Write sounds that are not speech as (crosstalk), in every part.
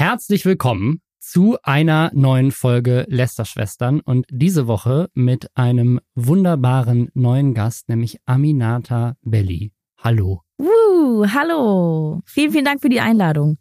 Herzlich willkommen zu einer neuen Folge Lästerschwestern und diese Woche mit einem wunderbaren neuen Gast, nämlich Aminata Belli. Hallo. Uh, hallo. Vielen, vielen Dank für die Einladung.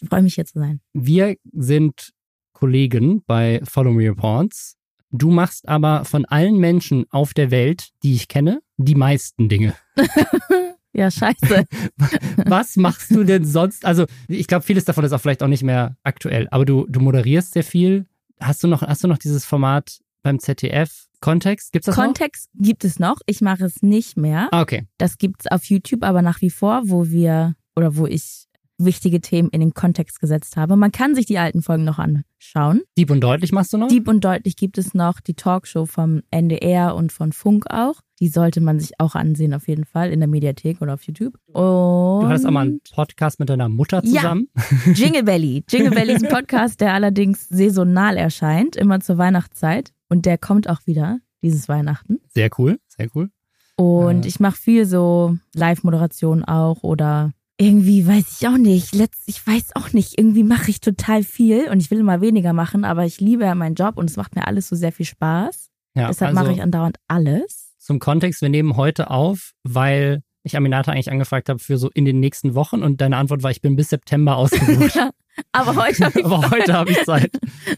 Ich freue mich hier zu sein. Wir sind Kollegen bei Follow Me Reports. Du machst aber von allen Menschen auf der Welt, die ich kenne, die meisten Dinge. (laughs) ja, scheiße. (laughs) Was machst du denn sonst? Also, ich glaube, vieles davon ist auch vielleicht auch nicht mehr aktuell, aber du, du moderierst sehr viel. Hast du noch, hast du noch dieses Format beim ZDF? Kontext? Gibt's das Kontext noch? gibt es noch. Ich mache es nicht mehr. Ah, okay. Das gibt's auf YouTube aber nach wie vor, wo wir oder wo ich wichtige Themen in den Kontext gesetzt habe. Man kann sich die alten Folgen noch anschauen. Dieb und deutlich machst du noch? Dieb und deutlich gibt es noch die Talkshow vom NDR und von Funk auch. Die sollte man sich auch ansehen auf jeden Fall in der Mediathek oder auf YouTube. Und du hattest auch mal einen Podcast mit deiner Mutter zusammen. Ja, (laughs) Jingle Belly. Jingle Belly ist ein (laughs) Podcast, der allerdings saisonal erscheint, immer zur Weihnachtszeit. Und der kommt auch wieder dieses Weihnachten. Sehr cool, sehr cool. Und äh. ich mache viel so Live-Moderation auch oder irgendwie weiß ich auch nicht. Letzt, ich weiß auch nicht. Irgendwie mache ich total viel und ich will immer weniger machen, aber ich liebe ja meinen Job und es macht mir alles so sehr viel Spaß. Ja, Deshalb also mache ich andauernd alles. Zum Kontext, wir nehmen heute auf, weil ich Aminata eigentlich angefragt habe für so in den nächsten Wochen und deine Antwort war, ich bin bis September ausgebucht. (laughs) aber heute habe ich, aber heute hab ich Zeit.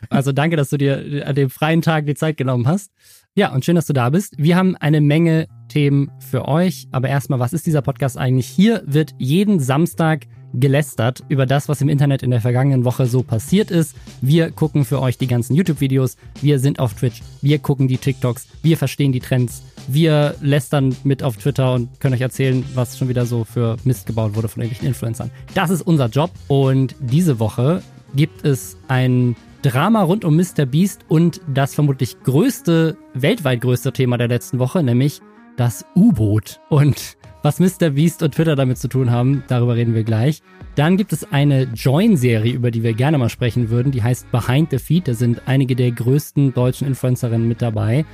Also danke, dass du dir an dem freien Tag die Zeit genommen hast. Ja, und schön, dass du da bist. Wir haben eine Menge Themen für euch. Aber erstmal, was ist dieser Podcast eigentlich? Hier wird jeden Samstag gelästert über das, was im Internet in der vergangenen Woche so passiert ist. Wir gucken für euch die ganzen YouTube-Videos. Wir sind auf Twitch. Wir gucken die TikToks. Wir verstehen die Trends. Wir lästern mit auf Twitter und können euch erzählen, was schon wieder so für Mist gebaut wurde von irgendwelchen Influencern. Das ist unser Job. Und diese Woche gibt es ein Drama rund um Mr. Beast und das vermutlich größte, weltweit größte Thema der letzten Woche, nämlich das U-Boot. Und was Mr. Beast und Twitter damit zu tun haben, darüber reden wir gleich. Dann gibt es eine Join-Serie, über die wir gerne mal sprechen würden. Die heißt Behind the Feed. Da sind einige der größten deutschen Influencerinnen mit dabei.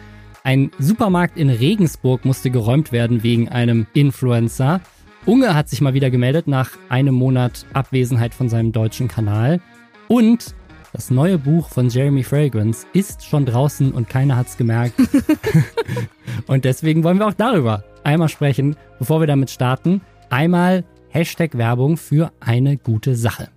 Ein Supermarkt in Regensburg musste geräumt werden wegen einem Influencer. Unge hat sich mal wieder gemeldet nach einem Monat Abwesenheit von seinem deutschen Kanal. Und das neue Buch von Jeremy Fragrance ist schon draußen und keiner hat's gemerkt. (laughs) und deswegen wollen wir auch darüber einmal sprechen, bevor wir damit starten. Einmal Hashtag Werbung für eine gute Sache.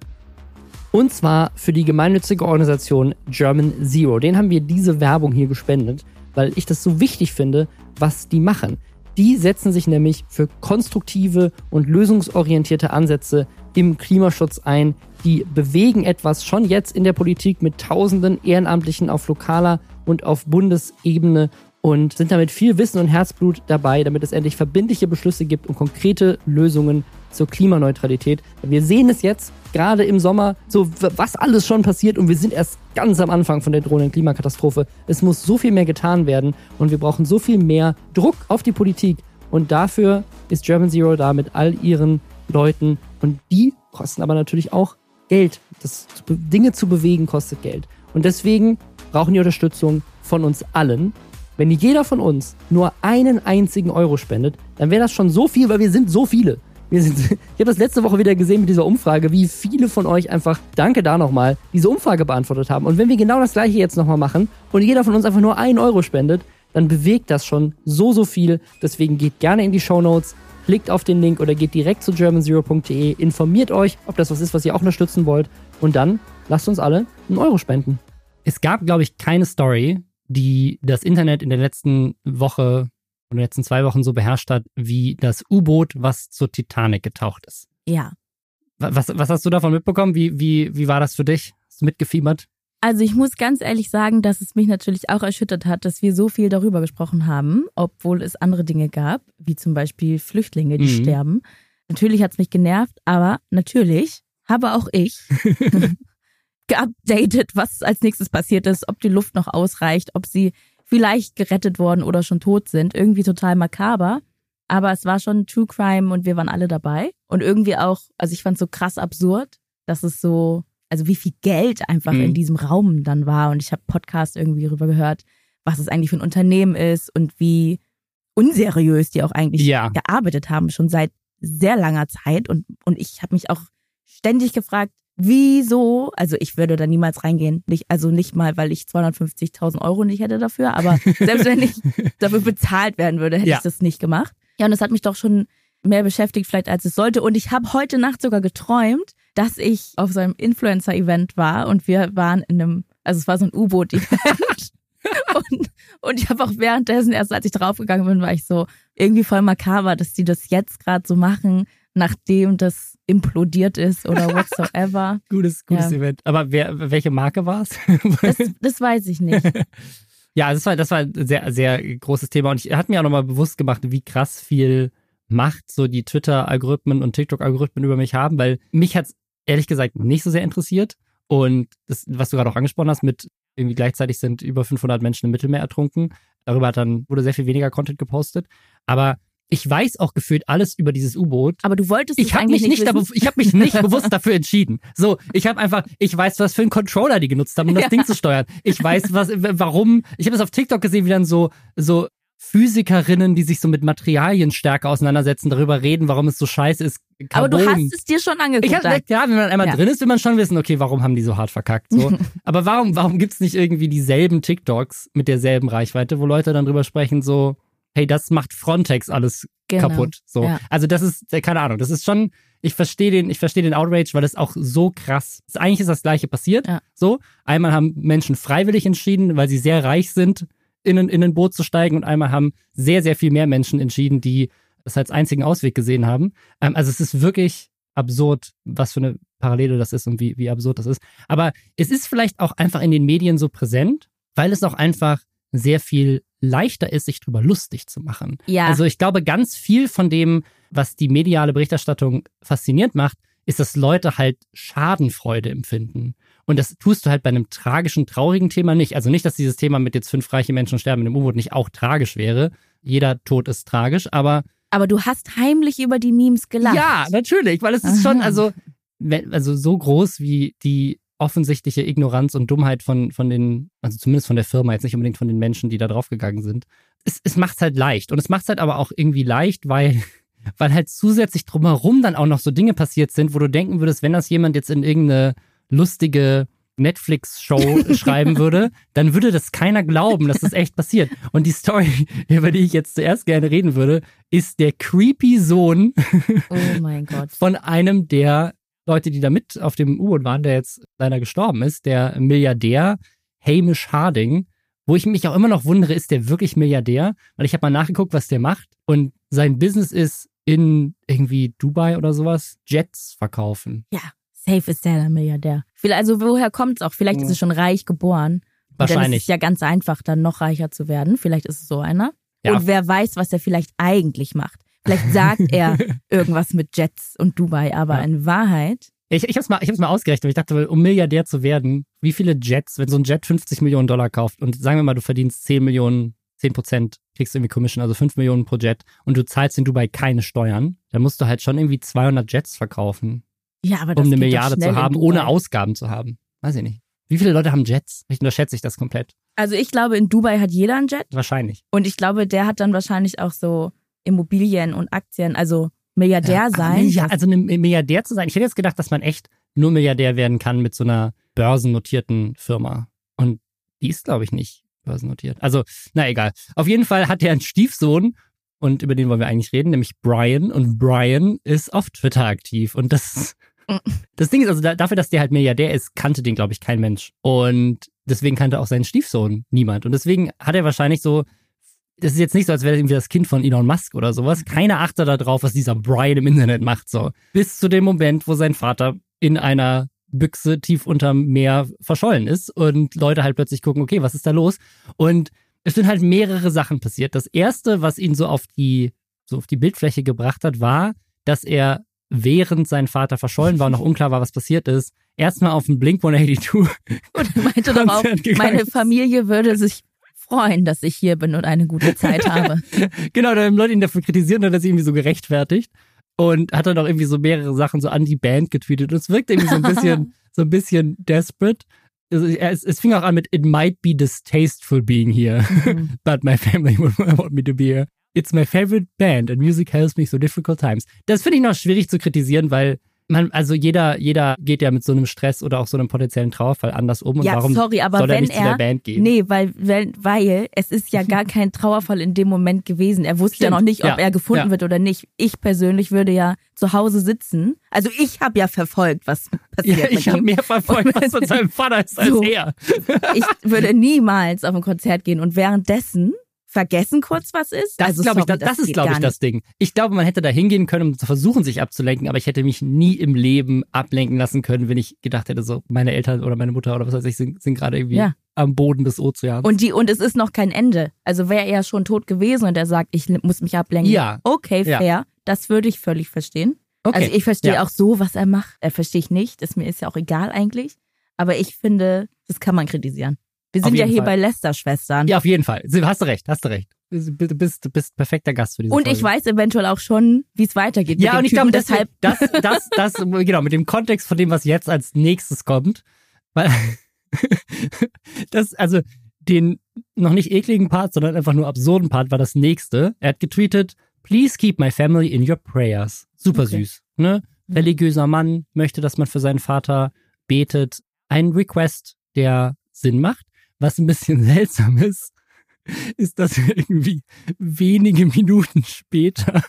Und zwar für die gemeinnützige Organisation German Zero. Den haben wir diese Werbung hier gespendet, weil ich das so wichtig finde, was die machen. Die setzen sich nämlich für konstruktive und lösungsorientierte Ansätze im Klimaschutz ein, die bewegen etwas schon jetzt in der Politik mit tausenden Ehrenamtlichen auf lokaler und auf Bundesebene und sind damit viel Wissen und Herzblut dabei, damit es endlich verbindliche Beschlüsse gibt und konkrete Lösungen zur Klimaneutralität. Wir sehen es jetzt gerade im Sommer, so was alles schon passiert und wir sind erst ganz am Anfang von der drohenden Klimakatastrophe. Es muss so viel mehr getan werden und wir brauchen so viel mehr Druck auf die Politik und dafür ist German Zero da mit all ihren Leuten und die kosten aber natürlich auch Geld. Das, Dinge zu bewegen kostet Geld. Und deswegen brauchen die Unterstützung von uns allen. Wenn jeder von uns nur einen einzigen Euro spendet, dann wäre das schon so viel, weil wir sind so viele. Wir sind, (laughs) ich habe das letzte Woche wieder gesehen mit dieser Umfrage, wie viele von euch einfach, danke da nochmal, diese Umfrage beantwortet haben. Und wenn wir genau das gleiche jetzt nochmal machen und jeder von uns einfach nur einen Euro spendet, dann bewegt das schon so, so viel. Deswegen geht gerne in die Show Notes, Klickt auf den Link oder geht direkt zu germanzero.de, informiert euch, ob das was ist, was ihr auch unterstützen wollt und dann lasst uns alle einen Euro spenden. Es gab, glaube ich, keine Story, die das Internet in der letzten Woche oder letzten zwei Wochen so beherrscht hat, wie das U-Boot, was zur Titanic getaucht ist. Ja. Was, was hast du davon mitbekommen? Wie, wie, wie war das für dich? Hast du mitgefiebert? Also ich muss ganz ehrlich sagen, dass es mich natürlich auch erschüttert hat, dass wir so viel darüber gesprochen haben, obwohl es andere Dinge gab, wie zum Beispiel Flüchtlinge, die mhm. sterben. Natürlich hat es mich genervt, aber natürlich habe auch ich (laughs) geupdatet, was als nächstes passiert ist, ob die Luft noch ausreicht, ob sie vielleicht gerettet worden oder schon tot sind. Irgendwie total makaber. Aber es war schon True Crime und wir waren alle dabei. Und irgendwie auch, also ich fand es so krass absurd, dass es so also wie viel Geld einfach mhm. in diesem Raum dann war. Und ich habe Podcasts irgendwie darüber gehört, was es eigentlich für ein Unternehmen ist und wie unseriös die auch eigentlich ja. gearbeitet haben, schon seit sehr langer Zeit. Und, und ich habe mich auch ständig gefragt, wieso, also ich würde da niemals reingehen, nicht, also nicht mal, weil ich 250.000 Euro nicht hätte dafür, aber (laughs) selbst wenn ich dafür bezahlt werden würde, hätte Ja. ich das nicht gemacht. Ja, und das hat mich doch schon mehr beschäftigt vielleicht, als es sollte. Und ich habe heute Nacht sogar geträumt, dass ich auf so einem Influencer-Event war und wir waren in einem, also es war so ein U-Boot-Event. (laughs) und, und ich habe auch währenddessen, erst als ich draufgegangen bin, war ich so irgendwie voll makaber, dass die das jetzt gerade so machen, nachdem das implodiert ist oder (laughs) whatsoever. Gutes, gutes Ja. Event. Aber wer, welche Marke war es? (laughs) Das, das weiß ich nicht. (laughs) Ja, das war, das war ein sehr, sehr großes Thema. Und ich hat mir auch nochmal bewusst gemacht, wie krass viel Macht so die Twitter-Algorithmen und TikTok-Algorithmen über mich haben, weil mich hat's ehrlich gesagt nicht so sehr interessiert. Und das, was du gerade auch angesprochen hast, mit irgendwie gleichzeitig sind über 500 Menschen im Mittelmeer ertrunken. Darüber hat dann, wurde sehr viel weniger Content gepostet. Aber ich weiß auch gefühlt alles über dieses U-Boot. Aber du wolltest Ich eigentlich mich nicht, dafür, ich habe mich (laughs) nicht bewusst dafür entschieden. So, ich habe einfach, ich weiß, was für einen Controller die genutzt haben, um das Ja. Ding zu steuern. Ich weiß, was, warum. Ich habe es auf TikTok gesehen, wie dann so so Physikerinnen, die sich so mit Materialien stärker auseinandersetzen, darüber reden, warum es so scheiße ist. Aber du Carbon. hast es dir schon angeguckt. ich hab, dann. ja, wenn man einmal Ja. drin ist, will man schon wissen, okay, warum haben die so hart verkackt? So. (laughs) Aber warum, warum gibt's nicht irgendwie dieselben TikToks mit derselben Reichweite, wo Leute dann drüber sprechen, so, hey, das macht Frontex alles Genau. kaputt. So. Ja. Also das ist, äh, keine Ahnung, das ist schon, ich verstehe den, ich verstehe den Outrage, weil das auch so krass ist. Eigentlich ist das Gleiche passiert. Ja. So. Einmal haben Menschen freiwillig entschieden, weil sie sehr reich sind, in ein, in ein Boot zu steigen und einmal haben sehr, sehr viel mehr Menschen entschieden, die das als einzigen Ausweg gesehen haben. Ähm, also es ist wirklich absurd, was für eine Parallele das ist und wie, wie absurd das ist. Aber es ist vielleicht auch einfach in den Medien so präsent, weil es auch einfach sehr viel leichter ist, sich drüber lustig zu machen. Ja. Also ich glaube, ganz viel von dem, was die mediale Berichterstattung faszinierend macht, ist, dass Leute halt Schadenfreude empfinden. Und das tust du halt bei einem tragischen, traurigen Thema nicht. Also nicht, dass dieses Thema mit jetzt fünf reiche Menschen sterben in einem U-Boot nicht auch tragisch wäre. Jeder Tod ist tragisch, aber Aber du hast heimlich über die Memes gelacht. ja, natürlich, weil es ist Aha. schon, also, wenn, also so groß wie die offensichtliche Ignoranz und Dummheit von, von den, also zumindest von der Firma, jetzt nicht unbedingt von den Menschen, die da draufgegangen sind. Es, es macht es halt leicht. Und es macht es halt aber auch irgendwie leicht, weil, (laughs) weil halt zusätzlich drumherum dann auch noch so Dinge passiert sind, wo du denken würdest, wenn das jemand jetzt in irgendeine lustige Netflix-Show (laughs) schreiben würde, dann würde das keiner glauben, dass das echt passiert. Und die Story, (laughs) über die ich jetzt zuerst gerne reden würde, ist der creepy Sohn Oh mein Gott. von einem der Leute, die da mit auf dem U-Boot waren, der jetzt leider gestorben ist, der Milliardär Hamish Harding, wo ich mich auch immer noch wundere, ist der wirklich Milliardär? Weil ich habe mal nachgeguckt, was der macht und sein Business ist in irgendwie Dubai oder sowas Jets verkaufen. Ja, safe ist der der Milliardär. Also woher kommt's auch? Vielleicht ist er schon reich geboren. Und Dann ist Wahrscheinlich. es ja ganz einfach, dann noch reicher zu werden. Vielleicht ist es so einer. Ja. Und wer weiß, was er vielleicht eigentlich macht. Vielleicht sagt er (laughs) irgendwas mit Jets und Dubai, aber Ja. in Wahrheit, Ich, ich habe es mal, ich hab's mal ausgerechnet, weil ich dachte, um Milliardär zu werden, wie viele Jets, wenn so ein Jet 50 Millionen Dollar kauft und sagen wir mal, du verdienst 10 Millionen, 10 Prozent, kriegst du irgendwie Commission, also 5 Millionen pro Jet und du zahlst in Dubai keine Steuern, dann musst du halt schon irgendwie 200 Jets verkaufen, ja, aber das um eine Milliarde zu haben, ohne Ausgaben zu haben. Weiß ich nicht. Wie viele Leute haben Jets? Vielleicht unterschätze ich das komplett. Also ich glaube, in Dubai hat jeder einen Jet. Wahrscheinlich. Und ich glaube, der hat dann wahrscheinlich auch so Immobilien und Aktien, also Milliardär sein. Ja, also ein Milliardär zu sein. Ich hätte jetzt gedacht, dass man echt nur Milliardär werden kann mit so einer börsennotierten Firma. Und die ist, glaube ich, nicht börsennotiert. Also, na egal. Auf jeden Fall hat er einen Stiefsohn und über den wollen wir eigentlich reden, nämlich Brian. Und Brian ist auf Twitter aktiv. Und das, (laughs) das Ding ist, also da, dafür, dass der halt Milliardär ist, kannte den, glaube ich, kein Mensch. Und deswegen kannte auch seinen Stiefsohn niemand. Und deswegen hat er wahrscheinlich so das ist jetzt nicht so, als wäre das irgendwie das Kind von Elon Musk oder sowas. Keiner achtet darauf, was dieser Brian im Internet macht, so. Bis zu dem Moment, wo sein Vater in einer Büchse tief unterm Meer verschollen ist und Leute halt plötzlich gucken, okay, was ist da los? Und es sind halt mehrere Sachen passiert. Das erste, was ihn so auf die, so auf die Bildfläche gebracht hat, war, dass er während sein Vater verschollen war und noch unklar war, was passiert ist, erstmal auf den Blink 182 Und er meinte gegangen meine. Familie würde sich freuen, dass ich hier bin und eine gute Zeit habe. (laughs) Genau, da haben Leute ihn dafür kritisiert und hat er sich irgendwie so gerechtfertigt und hat dann auch irgendwie so mehrere Sachen so an die Band getweetet und es wirkt irgendwie so ein bisschen, (laughs) so ein bisschen desperate. Also es, es fing auch an mit It might be distasteful being here, Mhm. (laughs) but my family would want me to be here. It's my favorite band and music helps me through difficult times. Das finde ich noch schwierig zu kritisieren, weil man, also jeder, jeder geht ja mit so einem Stress oder auch so einem potenziellen Trauerfall anders um. Und Ja, warum sorry, aber soll er wenn nicht zu er- der Band gehen? Nee, weil, weil, weil es ist ja gar (laughs) kein Trauerfall in dem Moment gewesen. Er wusste ja Stimmt, noch nicht, ob ja, er gefunden ja. wird oder nicht. Ich persönlich würde ja zu Hause sitzen. Also ich habe ja verfolgt, was passiert Ja, ich habe mehr verfolgt, was mit seinem Vater ist, als So. er. Ich würde niemals auf ein Konzert gehen und währenddessen vergessen kurz, was ist. Das also, glaube ich, das, das ist, glaube ich, das Ding. Ich glaube, man hätte da hingehen können, um zu versuchen, sich abzulenken, aber ich hätte mich nie im Leben ablenken lassen können, wenn ich gedacht hätte, so meine Eltern oder meine Mutter oder was weiß ich, sind, sind gerade irgendwie Ja. am Boden des Ozeans. Und die, und es ist noch kein Ende. Also wäre er schon tot gewesen und er sagt, ich muss mich ablenken. Ja. Okay, Ja. fair. Das würde ich völlig verstehen. okay. Also ich verstehe Ja. auch so, was er macht. Er verstehe ich nicht. Ist mir ist ja auch egal eigentlich. Aber ich finde, das kann man kritisieren. Wir sind ja hier Fall. bei Lester-Schwestern. Ja, auf jeden Fall. Hast du recht, hast du recht. Du bist, bist, perfekter Gast für diese und Folge. ich weiß eventuell auch schon, wie es weitergeht. Ja, und ich glaube, Typen. deshalb. das, (laughs) das, das, genau, mit dem Kontext von dem, was jetzt als nächstes kommt, weil, (laughs) das, also, den noch nicht ekligen Part, sondern einfach nur absurden Part war das nächste. Er hat getweetet, please keep my family in your prayers. Super Okay. süß, ne? Religiöser Mann möchte, dass man für seinen Vater betet. Ein Request, der Sinn macht. Was ein bisschen (laughs) seltsam ist, ist, dass irgendwie wenige Minuten später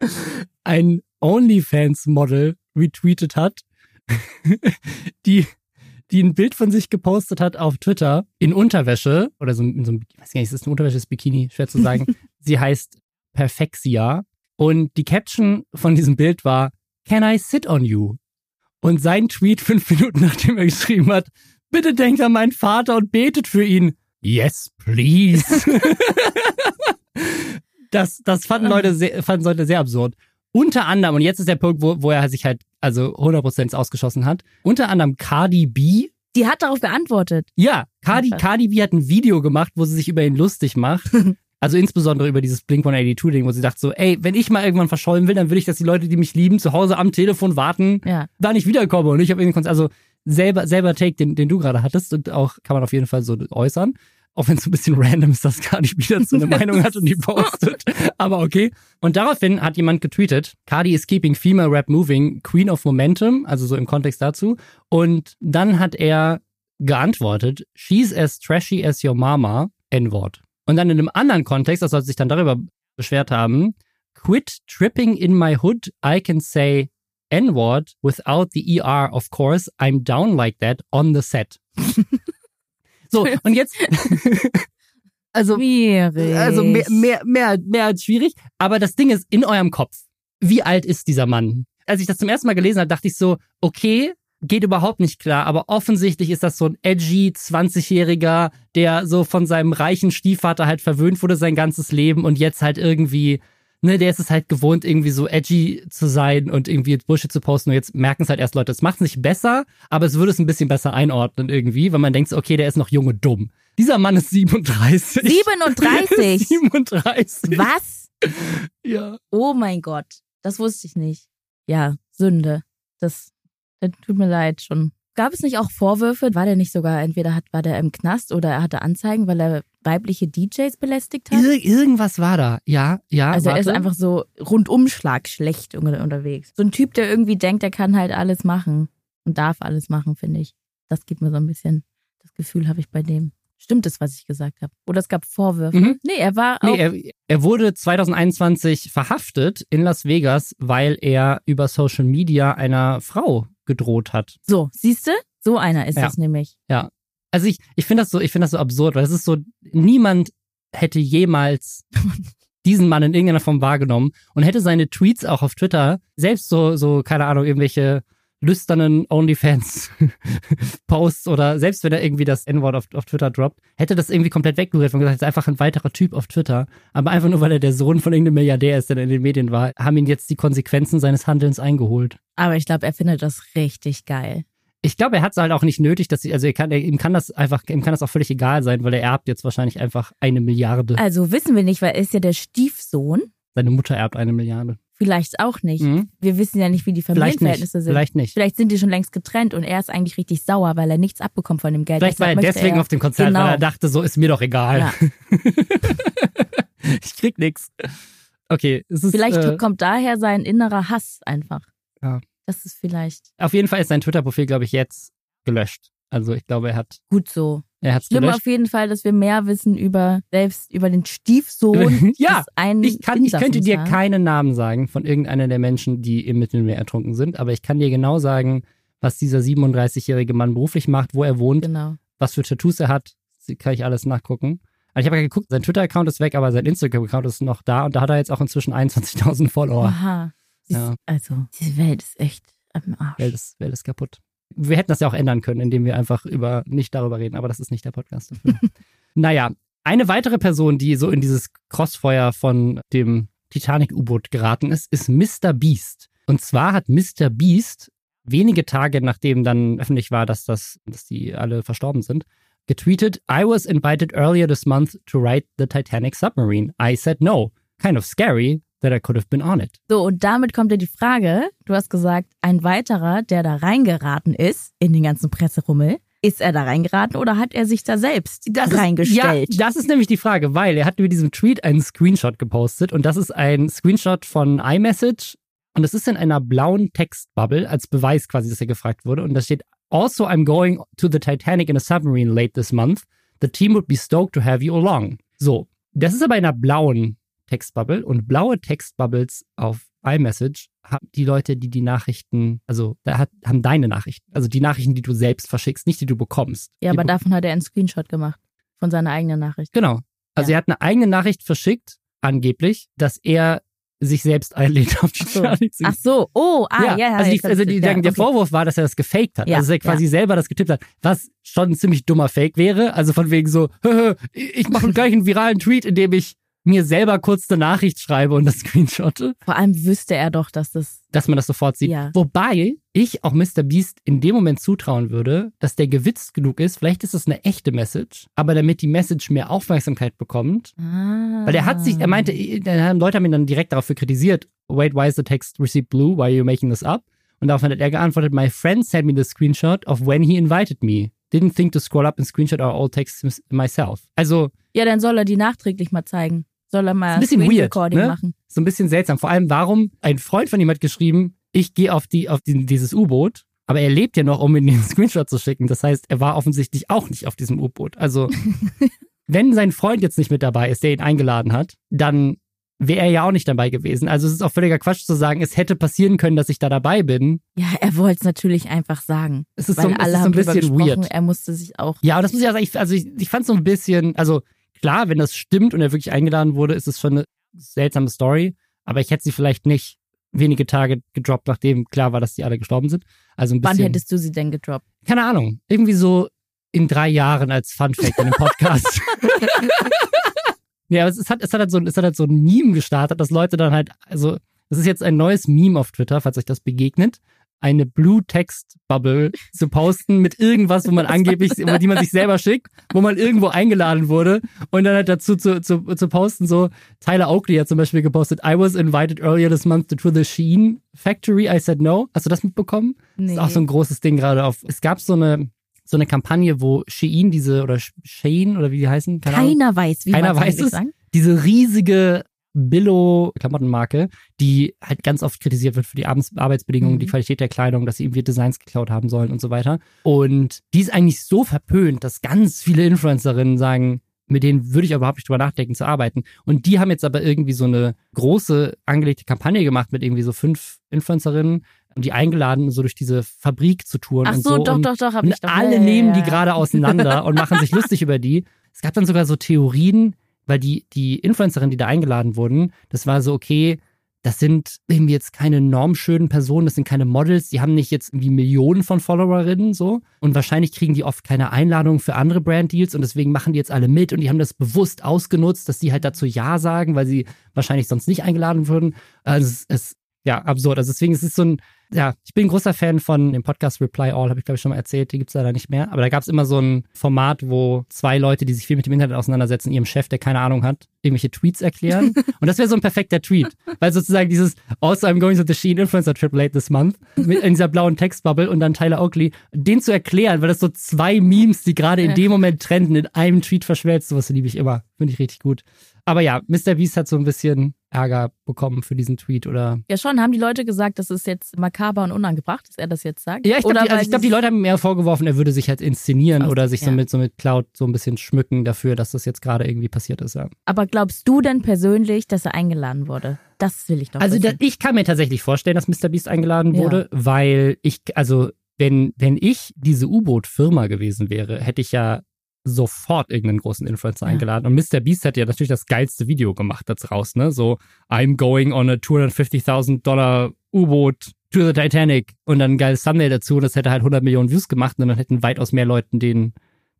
(laughs) ein OnlyFans-Model retweetet hat, (laughs) die, die ein Bild von sich gepostet hat auf Twitter in Unterwäsche oder so in so einem, ich weiß gar nicht, ist das ein Unterwäsche, ist Bikini, schwer zu sagen. Sie heißt Perfexia und die Caption von diesem Bild war Can I sit on you? Und sein Tweet fünf Minuten nachdem er geschrieben hat, bitte denkt an meinen Vater und betet für ihn. Yes, please. (laughs) das, das fanden Leute sehr, fanden Leute sehr absurd. Unter anderem, und jetzt ist der Punkt, wo, wo er sich halt also 100% ausgeschossen hat, unter anderem Cardi B. Die hat darauf geantwortet. Ja, Cardi. Cardi B hat ein Video gemacht, wo sie sich über ihn lustig macht. (laughs) Also insbesondere über dieses Blink-182-Ding, wo sie dachte so, ey, wenn ich mal irgendwann verschollen will, dann will ich, dass die Leute, die mich lieben, zu Hause am Telefon warten, Ja. da nicht wiederkomme. Und ich habe irgendwie, also selber, selber Take, den, den du gerade hattest und auch kann man auf jeden Fall so äußern. Auch wenn es so ein bisschen (laughs) random ist, dass Cardi B dazu eine Meinung hat und die postet. Aber okay. Und daraufhin hat jemand getweetet, Cardi is keeping female rap moving, queen of momentum, also so im Kontext dazu. Und dann hat er geantwortet, she's as trashy as your mama, N-Wort. Und dann in einem anderen Kontext, das soll sich dann darüber beschwert haben, quit tripping in my hood, I can say N-Word without the ER, of course, I'm down like that on the set. so, und jetzt, (laughs) also, Schwierig. also mehr, mehr, mehr, mehr als schwierig. Aber das Ding ist in eurem Kopf. Wie alt ist dieser Mann? Als ich das zum ersten Mal gelesen habe, dachte ich so, okay, geht überhaupt nicht klar, aber offensichtlich ist das so ein edgy 20-Jähriger, der so von seinem reichen Stiefvater halt verwöhnt wurde sein ganzes Leben und jetzt halt irgendwie, ne, der ist es halt gewohnt, irgendwie so edgy zu sein und irgendwie Bullshit zu posten und jetzt merken es halt erst Leute, es macht es nicht besser, aber es würde es ein bisschen besser einordnen irgendwie, weil man denkt okay, der ist noch jung und dumm. Dieser Mann ist 37. 37? 37. Was? Ja. Oh mein Gott. Das wusste ich nicht. Ja, Sünde. Das, das tut mir leid schon. Gab es nicht auch Vorwürfe? War der nicht sogar, entweder hat, war der im Knast oder er hatte Anzeigen, weil er weibliche DJs belästigt hat? Ir irgendwas war da. Ja, ja. Also er ist warte. einfach so rundumschlag schlecht unter- unterwegs. So ein Typ, der irgendwie denkt, er kann halt alles machen und darf alles machen, finde ich. Das gibt mir so ein bisschen, das Gefühl habe ich bei dem. Stimmt es, was ich gesagt habe? Oder es gab Vorwürfe? Mhm. Nee, er war auch, Nee, er, er wurde 2021 verhaftet in Las Vegas, weil er über Social Media einer Frau gedroht hat. so, siehst du? So einer ist Ja. es nämlich. Also ich, ich finde das so, ich finde das so absurd, weil es ist so, niemand hätte jemals (laughs) diesen Mann in irgendeiner Form wahrgenommen und hätte seine Tweets auch auf Twitter, selbst so, so, keine Ahnung, irgendwelche lüsternen OnlyFans-Posts (laughs) oder selbst wenn er irgendwie das N-Wort auf, auf Twitter droppt, hätte das irgendwie komplett weggehört und gesagt, ist einfach ein weiterer Typ auf Twitter. Aber einfach nur, weil er der Sohn von irgendeinem Milliardär ist, der in den Medien war, haben ihn jetzt die Konsequenzen seines Handelns eingeholt. Aber ich glaube, er findet das richtig geil. Ich glaube, er hat es halt auch nicht nötig, dass sie, also er kann, er, ihm kann das einfach, ihm kann das auch völlig egal sein, weil er erbt jetzt wahrscheinlich einfach eine Milliarde. Also wissen wir nicht, weil er ist ja der Stiefsohn. Seine Mutter erbt eine Milliarde. Vielleicht auch nicht. Mhm. Wir wissen ja nicht, wie die. Familienverhältnisse sind. Vielleicht nicht. Vielleicht sind die schon längst getrennt und er ist eigentlich richtig sauer, weil er nichts abbekommt von dem Geld. Vielleicht war er Deshalb deswegen auf dem Konzert, Genau. weil er dachte, so ist mir doch egal. Ja. (laughs) ich krieg nix. Okay, es ist. Vielleicht äh, kommt daher sein innerer Hass einfach. Das ist vielleicht Auf jeden Fall ist sein Twitter-Profil, glaube ich, jetzt gelöscht. Also ich glaube, er hat gut so. er hat's Schlimm gelöscht. auf jeden Fall, dass wir mehr wissen über selbst über den Stiefsohn (laughs) Ja, des einen Ich, kann, ich könnte dir keinen Namen sagen von irgendeiner der Menschen, die im Mittelmeer ertrunken sind, aber ich kann dir genau sagen, was dieser 37-jährige Mann beruflich macht, wo er wohnt, Genau. was für Tattoos er hat. Kann ich alles nachgucken. Also ich habe ja geguckt, sein Twitter-Account ist weg, aber sein Instagram-Account ist noch da und da hat er jetzt auch inzwischen 21.000 Follower. Aha. Ja. Also, diese Welt ist echt am Arsch. Welt ist, Welt ist kaputt. Wir hätten das ja auch ändern können, indem wir einfach über nicht darüber reden, aber das ist nicht der Podcast dafür. (laughs) naja, eine weitere Person, die so in dieses Crossfeuer von dem Titanic-U-Boot geraten ist, ist Mr. Beast. Und zwar hat Mr. Beast wenige Tage nachdem dann öffentlich war, dass das, dass die alle verstorben sind, getweetet, I was invited earlier this month to ride the Titanic submarine. I said no. Kind of scary that I could have been on it. So, und damit kommt ja die Frage, du hast gesagt, ein weiterer, der da reingeraten ist, in den ganzen Presserummel, ist er da reingeraten oder hat er sich da selbst Das reingestellt? Ist, ja, das ist nämlich die Frage, weil er hat über diesem Tweet einen Screenshot gepostet und das ist ein Screenshot von iMessage und das ist in einer blauen Textbubble als Beweis quasi, dass er gefragt wurde und da steht Also I'm going to the Titanic in a submarine late this month. The team would be stoked to have you along. So, das ist aber in einer blauen Textbubble und blaue Textbubbles auf iMessage haben die Leute, die die Nachrichten, also da hat, haben deine Nachrichten, also die Nachrichten, die du selbst verschickst, nicht die du bekommst. ja, die aber davon hat er einen Screenshot gemacht. Von seiner eigenen Nachricht. Genau. Also Ja. er hat eine eigene Nachricht verschickt, angeblich, dass er sich selbst einlädt auf die so. Ach so, oh, ah, ja, ja. also, die, jetzt hab also die ja, sagen, der okay. Vorwurf war, dass er das gefaked hat. Ja, also dass er quasi ja. selber das getippt hat, was schon ein ziemlich dummer Fake wäre. Also von wegen so, hö, (laughs) hö, ich mache gleich einen viralen Tweet, in dem ich mir selber kurz eine Nachricht schreibe und das (laughs) screenshotte, Vor allem wüsste er doch, dass das, dass man das sofort sieht. Ja. Wobei ich auch Mr. Beast in dem Moment zutrauen würde, dass der gewitzt genug ist. Vielleicht ist das eine echte Message, aber damit die Message mehr Aufmerksamkeit bekommt, ah. weil er hat sich, er meinte, Leute haben ihn dann direkt dafür kritisiert, wait, why is the text receipt blue? Why are you making this up? Und daraufhin hat er geantwortet, my friend sent me the screenshot of when he invited me. Didn't think to scroll up and screenshot our old texts myself. Also Ja, dann soll er die nachträglich mal zeigen. Soll er mal ein bisschen Screen weird, Recording ne? machen. so ein bisschen seltsam. Vor allem, warum ein Freund von ihm hat geschrieben, ich gehe auf die, auf die, dieses U-Boot, aber er lebt ja noch, um mir den (laughs) Screenshot zu schicken. Das heißt, er war offensichtlich auch nicht auf diesem U-Boot. Also, (laughs) wenn sein Freund jetzt nicht mit dabei ist, der ihn eingeladen hat, dann wäre er ja auch nicht dabei gewesen. Also es ist auch völliger Quatsch zu sagen, es hätte passieren können, dass ich da dabei bin. Ja, er wollte es natürlich einfach sagen. Es ist so, es ist so ein bisschen weird. Er musste sich auch. Ja, aber das muss ich auch sagen, ich, also ich, ich fand es so ein bisschen, also klar, wenn das stimmt und er wirklich eingeladen wurde, ist es schon eine seltsame Story, aber ich hätte sie vielleicht nicht wenige Tage gedroppt, nachdem klar war, dass die alle gestorben sind. Also ein Wann bisschen, hättest du sie denn gedroppt? keine Ahnung, irgendwie so in drei Jahren als Fun Fact in dem Podcast. (laughs) (laughs) ja, aber es, hat, es, hat halt so, ein- es hat halt so ein Meme gestartet, dass Leute dann halt, also es ist jetzt ein neues Meme auf Twitter, falls euch das begegnet, eine Blue Text Bubble zu posten mit irgendwas, wo man (laughs) angeblich, über die man sich selber schickt, wo man irgendwo eingeladen wurde und dann halt dazu zu, zu, zu posten so, Tyler Oakley hat zum Beispiel gepostet, I was invited earlier this month to the Sheen Factory, I said no. Hast du das mitbekommen? Nee. Das ist auch so ein großes Ding gerade auf. Es gab so eine, so eine Kampagne, wo Shein diese, oder Shein, oder wie die heißen, keine Ahnung, Keiner weiß, wie Keiner weiß es. sagen. diese riesige Billo-Klamottenmarke, die halt ganz oft kritisiert wird für die Arbeits Arbeitsbedingungen, Mhm. die Qualität der Kleidung, dass sie irgendwie Designs geklaut haben sollen und so weiter. Und die ist eigentlich so verpönt, dass ganz viele Influencerinnen sagen, mit denen würde ich überhaupt nicht drüber nachdenken zu arbeiten. Und die haben jetzt aber irgendwie so eine große angelegte Kampagne gemacht mit irgendwie so fünf Influencerinnen die eingeladen, so durch diese Fabrik zu touren Ach und so, so. doch, und doch, doch, hab ich doch. alle Ja, ja, nehmen die ja. gerade auseinander und machen sich (laughs) lustig über die. Es gab dann sogar so Theorien, weil die, die Influencerinnen, die da eingeladen wurden, das war so, okay, das sind irgendwie jetzt keine normschönen Personen, das sind keine Models, die haben nicht jetzt irgendwie Millionen von Followerinnen so und wahrscheinlich kriegen die oft keine Einladung für andere Branddeals und deswegen machen die jetzt alle mit und die haben das bewusst ausgenutzt, dass die halt dazu Ja sagen, weil sie wahrscheinlich sonst nicht eingeladen würden. Also es ist ja absurd. Also deswegen ist es so ein ja, ich bin ein großer Fan von dem Podcast Reply All, habe ich glaube ich schon mal erzählt, die gibt's leider nicht mehr. Aber da gab's immer so ein Format, wo zwei Leute, die sich viel mit dem Internet auseinandersetzen, ihrem Chef, der keine Ahnung hat, irgendwelche Tweets erklären. (laughs) Und das wäre so ein perfekter Tweet. Weil sozusagen dieses Also I'm going to the Sheen Influencer Trip late this month mit in dieser blauen Textbubble und dann Tyler Oakley, den zu erklären, weil das so zwei Memes, die gerade in dem Moment trenden, in einem Tweet verschwelzt, sowas liebe ich immer. Finde ich richtig gut. Aber ja, Mr. Beast hat so ein bisschen Ärger bekommen für diesen Tweet oder. Ja, schon. Haben die Leute gesagt, das ist jetzt makaber und unangebracht, dass er das jetzt sagt? Ja, ich glaube, die, also glaub, die Leute haben ihm eher vorgeworfen, er würde sich halt inszenieren oder sich so ja. mit so mit Cloud so ein bisschen schmücken dafür, dass das jetzt gerade irgendwie passiert ist. Ja. Aber glaubst du denn persönlich, dass er eingeladen wurde? Das will ich doch Also da, ich kann mir tatsächlich vorstellen, dass Mr. Beast eingeladen Ja. wurde, weil ich, also wenn, wenn ich diese U-Boot-Firma gewesen wäre, hätte ich ja sofort irgendeinen großen Influencer Ja. eingeladen. Und Mr. Beast hat ja natürlich das geilste Video gemacht dazu raus, ne? So, I'm going on a 250.000 Dollar U-Boot to the Titanic und dann ein geiles Thumbnail dazu. Und das hätte halt 100 Millionen Views gemacht und dann hätten weitaus mehr Leuten den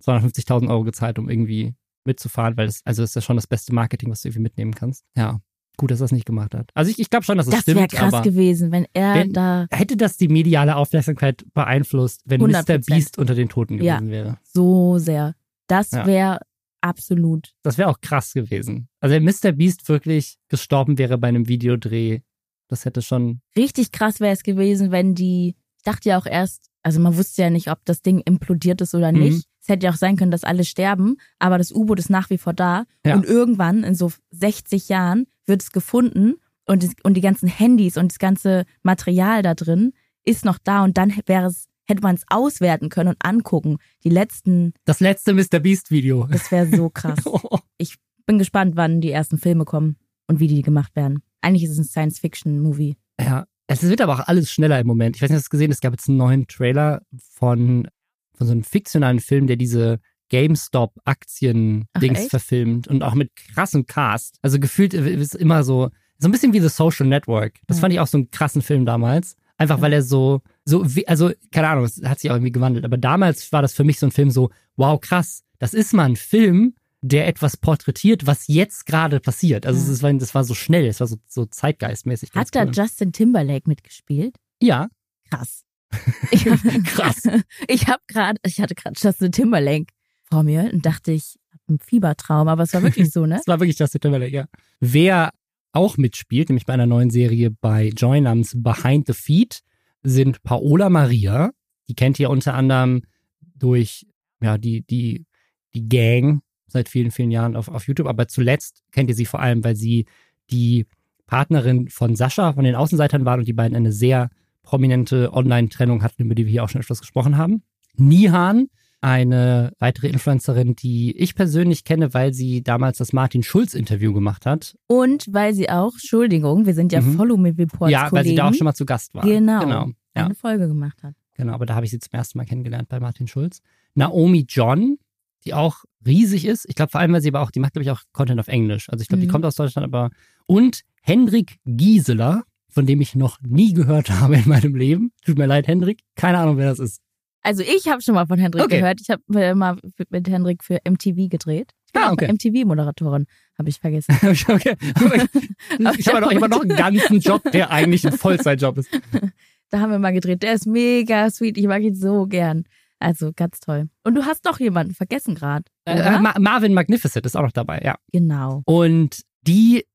250.000 Euro gezahlt, um irgendwie mitzufahren, weil das, also das ist ja schon das beste Marketing, was du irgendwie mitnehmen kannst. Ja. Gut, dass er es nicht gemacht hat. Also ich, ich glaube schon, dass es das wäre stimmt, krass aber gewesen, wenn er Wenn- da hätte das die mediale Aufmerksamkeit beeinflusst, wenn 100%. Mr. Beast unter den Toten Ja. gewesen wäre. so sehr. Das Ja. wäre absolut. Das wäre auch krass gewesen. Also wenn Mr. Beast wirklich gestorben wäre bei einem Videodreh, das hätte schon. Richtig krass wäre es gewesen, wenn die, ich dachte ja auch erst, also man wusste ja nicht, ob das Ding implodiert ist oder Mhm. nicht. Es hätte ja auch sein können, dass alle sterben, aber das U-Boot ist nach wie vor da. Ja. Und irgendwann, in so 60 Jahren, wird es gefunden und, und die ganzen Handys und das ganze Material da drin ist noch da und dann wäre es, hätte man es auswerten können und angucken. Die letzten, Das letzte Mr. Beast Video. das wäre so krass. (laughs) Bin gespannt, wann die ersten Filme kommen und wie die gemacht werden. Eigentlich ist es ein Science-Fiction-Movie. ja. Es wird aber auch alles schneller im Moment. Ich weiß nicht, hast du es gesehen? Es gab jetzt einen neuen Trailer von, von so einem fiktionalen Film, der diese GameStop-Aktien-Dings verfilmt und auch mit krassem Cast. Also gefühlt ist immer so, so ein bisschen wie The Social Network. Das Ja. fand ich auch so einen krassen Film damals. Einfach Ja. weil er so, so, wie, also, keine Ahnung, es hat sich auch irgendwie gewandelt. Aber damals war das für mich so ein Film so, wow, krass, das ist mal ein Film, der etwas porträtiert, was jetzt gerade passiert. Also Ja. es war, das war so schnell, es war so, so zeitgeistmäßig. Hat da cool. Justin Timberlake mitgespielt? Ja, Krass. (laughs) Ich, Krass. (laughs) Ich habe gerade, ich hatte gerade Justin Timberlake vor mir und dachte, ich habe einen Fiebertraum, aber es war wirklich so, ne? (laughs) Das war wirklich Justin Timberlake, ja. Wer auch mitspielt, nämlich bei einer neuen Serie bei Joy namens Behind the Feet, sind Paola Maria. Die kennt ihr unter anderem durch ja, die, die, die Gang seit vielen, vielen Jahren auf, auf YouTube. Aber zuletzt kennt ihr sie vor allem, weil sie die Partnerin von Sascha von den Außenseitern war und die beiden eine sehr prominente Online-Trennung hatten, über die wir hier auch schon etwas gesprochen haben. Nihan, eine weitere Influencerin, die ich persönlich kenne, weil sie damals das Martin Schulz-Interview gemacht hat. Und weil sie auch, Entschuldigung, wir sind ja Mhm. Follow Me Reports ja, weil sie da auch schon mal zu Gast war. Genau. Genau. Ja, eine Folge gemacht hat. genau. Aber da habe ich sie zum ersten Mal kennengelernt bei Martin Schulz. Naomi John, die auch riesig ist. Ich glaube vor allem, weil sie aber auch, die macht, glaube ich, auch Content auf Englisch. Also ich glaube, die Mhm. kommt aus Deutschland, aber. Und Hendrik Gieseler, von dem ich noch nie gehört (laughs) habe in meinem Leben. Tut mir leid, Hendrik. Keine Ahnung, wer das ist. Also ich habe schon mal von Hendrik Okay. gehört. Ich habe äh, mal mit Hendrik für MTV gedreht. Ich bin Ah, okay. MTV-Moderatorin, habe ich vergessen. okay. Ich habe noch, ich hab (laughs) noch einen ganzen Job, der eigentlich ein Vollzeitjob ist. Da haben wir mal gedreht. Der ist mega sweet. Ich mag ihn so gern. Also ganz toll. Und du hast noch jemanden vergessen gerade. Äh, Ma Marvin Magnificent ist auch noch dabei, ja. Genau. Und die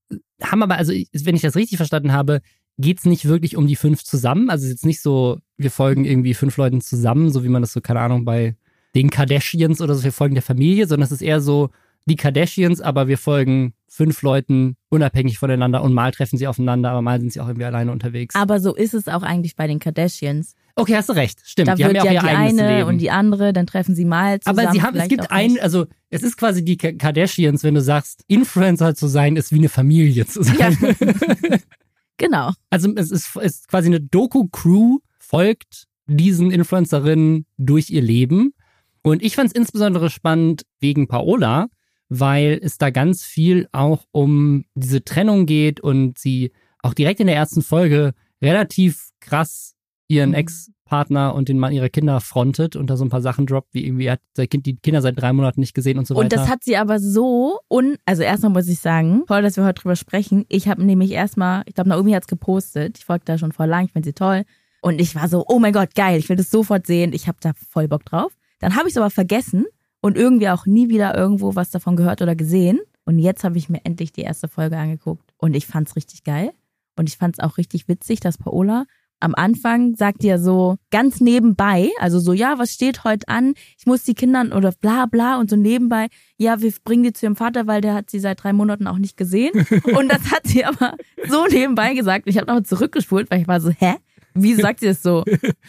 haben aber, also wenn ich das richtig verstanden habe, geht's nicht wirklich um die fünf zusammen. Also es ist jetzt nicht so, wir folgen irgendwie fünf Leuten zusammen, so wie man das so, keine Ahnung, bei den Kardashians oder so, wir folgen der Familie, sondern es ist eher so die Kardashians, aber wir folgen fünf Leuten unabhängig voneinander und mal treffen sie aufeinander, aber mal sind sie auch irgendwie alleine unterwegs. Aber so ist es auch eigentlich bei den Kardashians. Okay, hast du recht. Stimmt, Da die haben wird ja auch ja ihr die eine Leben. und die andere, dann treffen sie mal zusammen. aber sie haben, es gibt auch ein, nicht. also es ist quasi die Ka- Kardashians, wenn du sagst, Influencer zu sein, ist wie eine Familie zu sein. Ja. (laughs) (laughs) Genau. Also es ist, ist quasi eine Doku-Crew, folgt diesen Influencerinnen durch ihr Leben. Und ich fand es insbesondere spannend wegen Paola, weil es da ganz viel auch um diese Trennung geht und sie auch direkt in der ersten Folge relativ krass ihren Mhm. Ex-Partner und den Mann ihrer Kinder frontet und da so ein paar Sachen droppt, wie irgendwie er hat sein Kind, die Kinder seit drei Monaten nicht gesehen und so Und weiter. das hat sie aber so und also erstmal muss ich sagen, toll, dass wir heute drüber sprechen. Ich habe nämlich erstmal, ich glaube Naomi hat's gepostet. Ich folge da schon vor lang, ich finde sie toll und ich war so, oh mein Gott, geil, ich will das sofort sehen. Ich habe da voll Bock drauf. Dann habe ich es aber vergessen und irgendwie auch nie wieder irgendwo was davon gehört oder gesehen. Und jetzt habe ich mir endlich die erste Folge angeguckt und ich fand's richtig geil und ich fand's auch richtig witzig, dass Paola am Anfang sagt ja so ganz nebenbei, also so, ja, was steht heute an? Ich muss die Kindern oder bla bla und so nebenbei, ja, wir bringen die zu ihrem Vater, weil der hat sie seit drei Monaten auch nicht gesehen. (laughs) Und das hat sie aber so nebenbei gesagt. Ich habe nochmal zurückgespult, weil ich war so, hä? Wie sagt sie das so?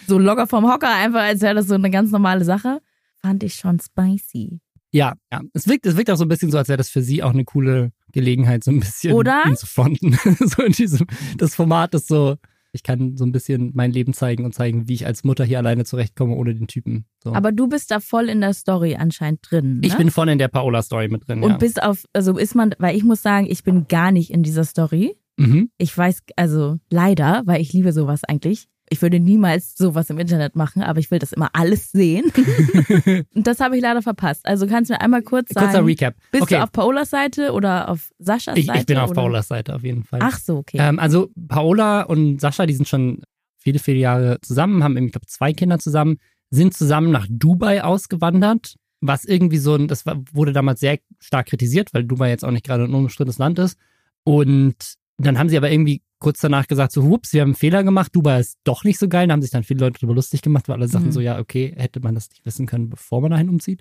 So locker vom Hocker, einfach als wäre das so eine ganz normale Sache. Fand ich schon spicy. Ja, ja. Es wirkt, es wirkt auch so ein bisschen so, als wäre das für sie auch eine coole Gelegenheit, so ein bisschen Oder? ihn zu fronten. (laughs) so in diesem, das Format ist so, ich kann so ein bisschen mein Leben zeigen und zeigen, wie ich als Mutter hier alleine zurechtkomme ohne den Typen. So. Aber du bist da voll in der Story anscheinend drin. Ne? ich bin voll in der Paola-Story mit drin. Und ja. bis auf, also ist man, weil ich muss sagen, ich bin gar nicht in dieser Story. mhm. Ich weiß, also leider, weil ich liebe sowas eigentlich. Ich würde niemals sowas im Internet machen, aber ich will das immer alles sehen. (laughs) Und das habe ich leider verpasst. Also kannst du mir einmal kurz sagen, Kurzer Recap. bist okay. du auf Paolas Seite oder auf Saschas ich, Seite? ich bin auf oder? Paolas Seite auf jeden Fall. Ach so, okay. Ähm, also Paola und Sascha, die sind schon viele, viele Jahre zusammen, haben, irgendwie, ich glaube, zwei Kinder zusammen, sind zusammen nach Dubai ausgewandert, was irgendwie so ein, das wurde damals sehr stark kritisiert, weil Dubai jetzt auch nicht gerade ein unumstrittenes Land ist. Und dann haben sie aber irgendwie kurz danach gesagt, so, hups, wir haben einen Fehler gemacht, Dubai ist doch nicht so geil. Da haben sich dann viele Leute darüber lustig gemacht, weil alle sagten Mhm. so, ja, okay, hätte man das nicht wissen können, bevor man dahin umzieht.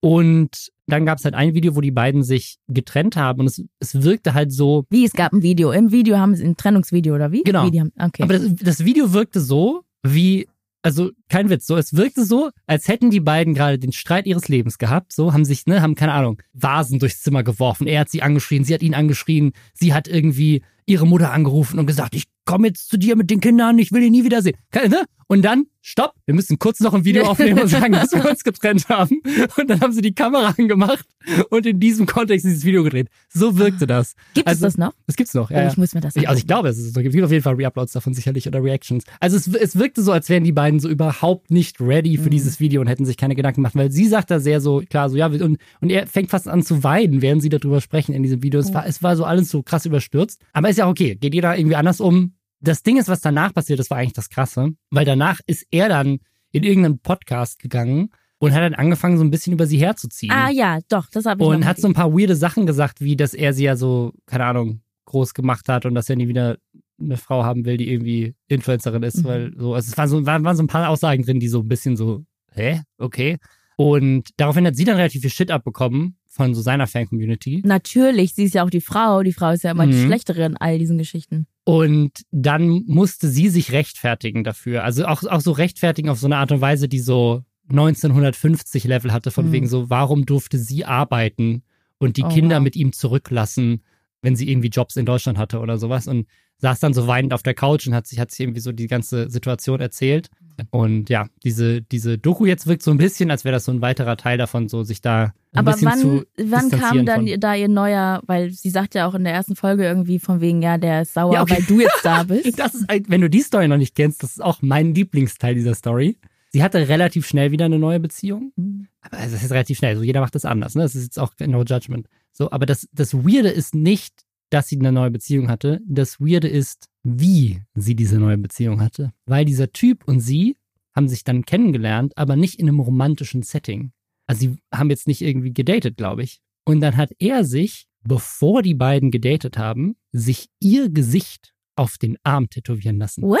Und dann gab es halt ein Video, wo die beiden sich getrennt haben und es, es wirkte halt so, wie, es gab ein Video. Im Video haben sie ein Trennungsvideo oder wie? Genau. Haben, okay. Aber das, das Video wirkte so, wie, also kein Witz, so, es wirkte so, als hätten die beiden gerade den Streit ihres Lebens gehabt, so, haben sich, ne, haben, keine Ahnung, Vasen durchs Zimmer geworfen. Er hat sie angeschrien, sie hat ihn angeschrien, sie hat irgendwie ihre Mutter angerufen und gesagt, ich komme jetzt zu dir mit den Kindern, ich will ihn nie wiedersehen. Ne? Und dann, stopp, wir müssen kurz noch ein Video aufnehmen und sagen, dass wir uns getrennt haben. Und dann haben sie die Kamera angemacht und in diesem Kontext dieses Video gedreht. So wirkte das. Gibt also, es das noch? Das gibt's noch, ja. Oh, ja. ich muss mir das Ich, also ich glaube, es, ist, es gibt auf jeden Fall Reuploads davon sicherlich oder Reactions. Also es, es wirkte so, als wären die beiden so überhaupt nicht ready für Mhm. dieses Video und hätten sich keine Gedanken gemacht, weil sie sagt da sehr so, klar, so ja, und, und er fängt fast an zu weinen, während sie darüber sprechen in diesem Video. Es Oh. war, es war so alles so krass überstürzt. Aber ist ja okay, geht jeder irgendwie anders um. Das Ding ist, was danach passiert, das war eigentlich das Krasse, weil danach ist er dann in irgendeinen Podcast gegangen und hat dann angefangen, so ein bisschen über sie herzuziehen. Ah ja, doch, das habe ich Und hat so ein paar weirde Sachen gesagt, wie dass er sie ja so, keine Ahnung, groß gemacht hat und dass er nie wieder eine Frau haben will, die irgendwie Influencerin ist, Mhm. weil so, also es waren so, waren, waren so ein paar Aussagen drin, die so ein bisschen so, hä? Okay. Und daraufhin hat sie dann relativ viel Shit abbekommen von so seiner Fan-Community. Natürlich, sie ist ja auch die Frau. Die Frau ist ja immer die Mhm. schlechtere in all diesen Geschichten. Und dann musste sie sich rechtfertigen dafür. Also auch, auch so rechtfertigen auf so eine Art und Weise, die so 1950 Level hatte, von Mhm. wegen so, warum durfte sie arbeiten und die Oh, Kinder wow. mit ihm zurücklassen, wenn sie irgendwie Jobs in Deutschland hatte oder sowas. Und saß dann so weinend auf der Couch und hat sich, hat sich irgendwie so die ganze Situation erzählt. Und ja, diese, diese Doku jetzt wirkt so ein bisschen, als wäre das so ein weiterer Teil davon, so sich da Aber wann, wann kam dann von- da ihr neuer, weil sie sagt ja auch in der ersten Folge irgendwie von wegen, ja, der ist sauer, Ja, okay. weil du jetzt da (laughs) bist. Das ist, wenn du die Story noch nicht kennst, das ist auch mein Lieblingsteil dieser Story. Sie hatte relativ schnell wieder eine neue Beziehung. Mhm. Aber es ist relativ schnell. So jeder macht das anders. Ne? Das ist jetzt auch no judgment. So, aber das, das Weirde ist nicht, dass sie eine neue Beziehung hatte. Das Weirde ist, wie sie diese neue Beziehung hatte. Weil dieser Typ und sie haben sich dann kennengelernt, aber nicht in einem romantischen Setting. Also sie haben jetzt nicht irgendwie gedatet, glaube ich. Und dann hat er sich, bevor die beiden gedatet haben, sich ihr Gesicht auf den Arm tätowieren lassen. What?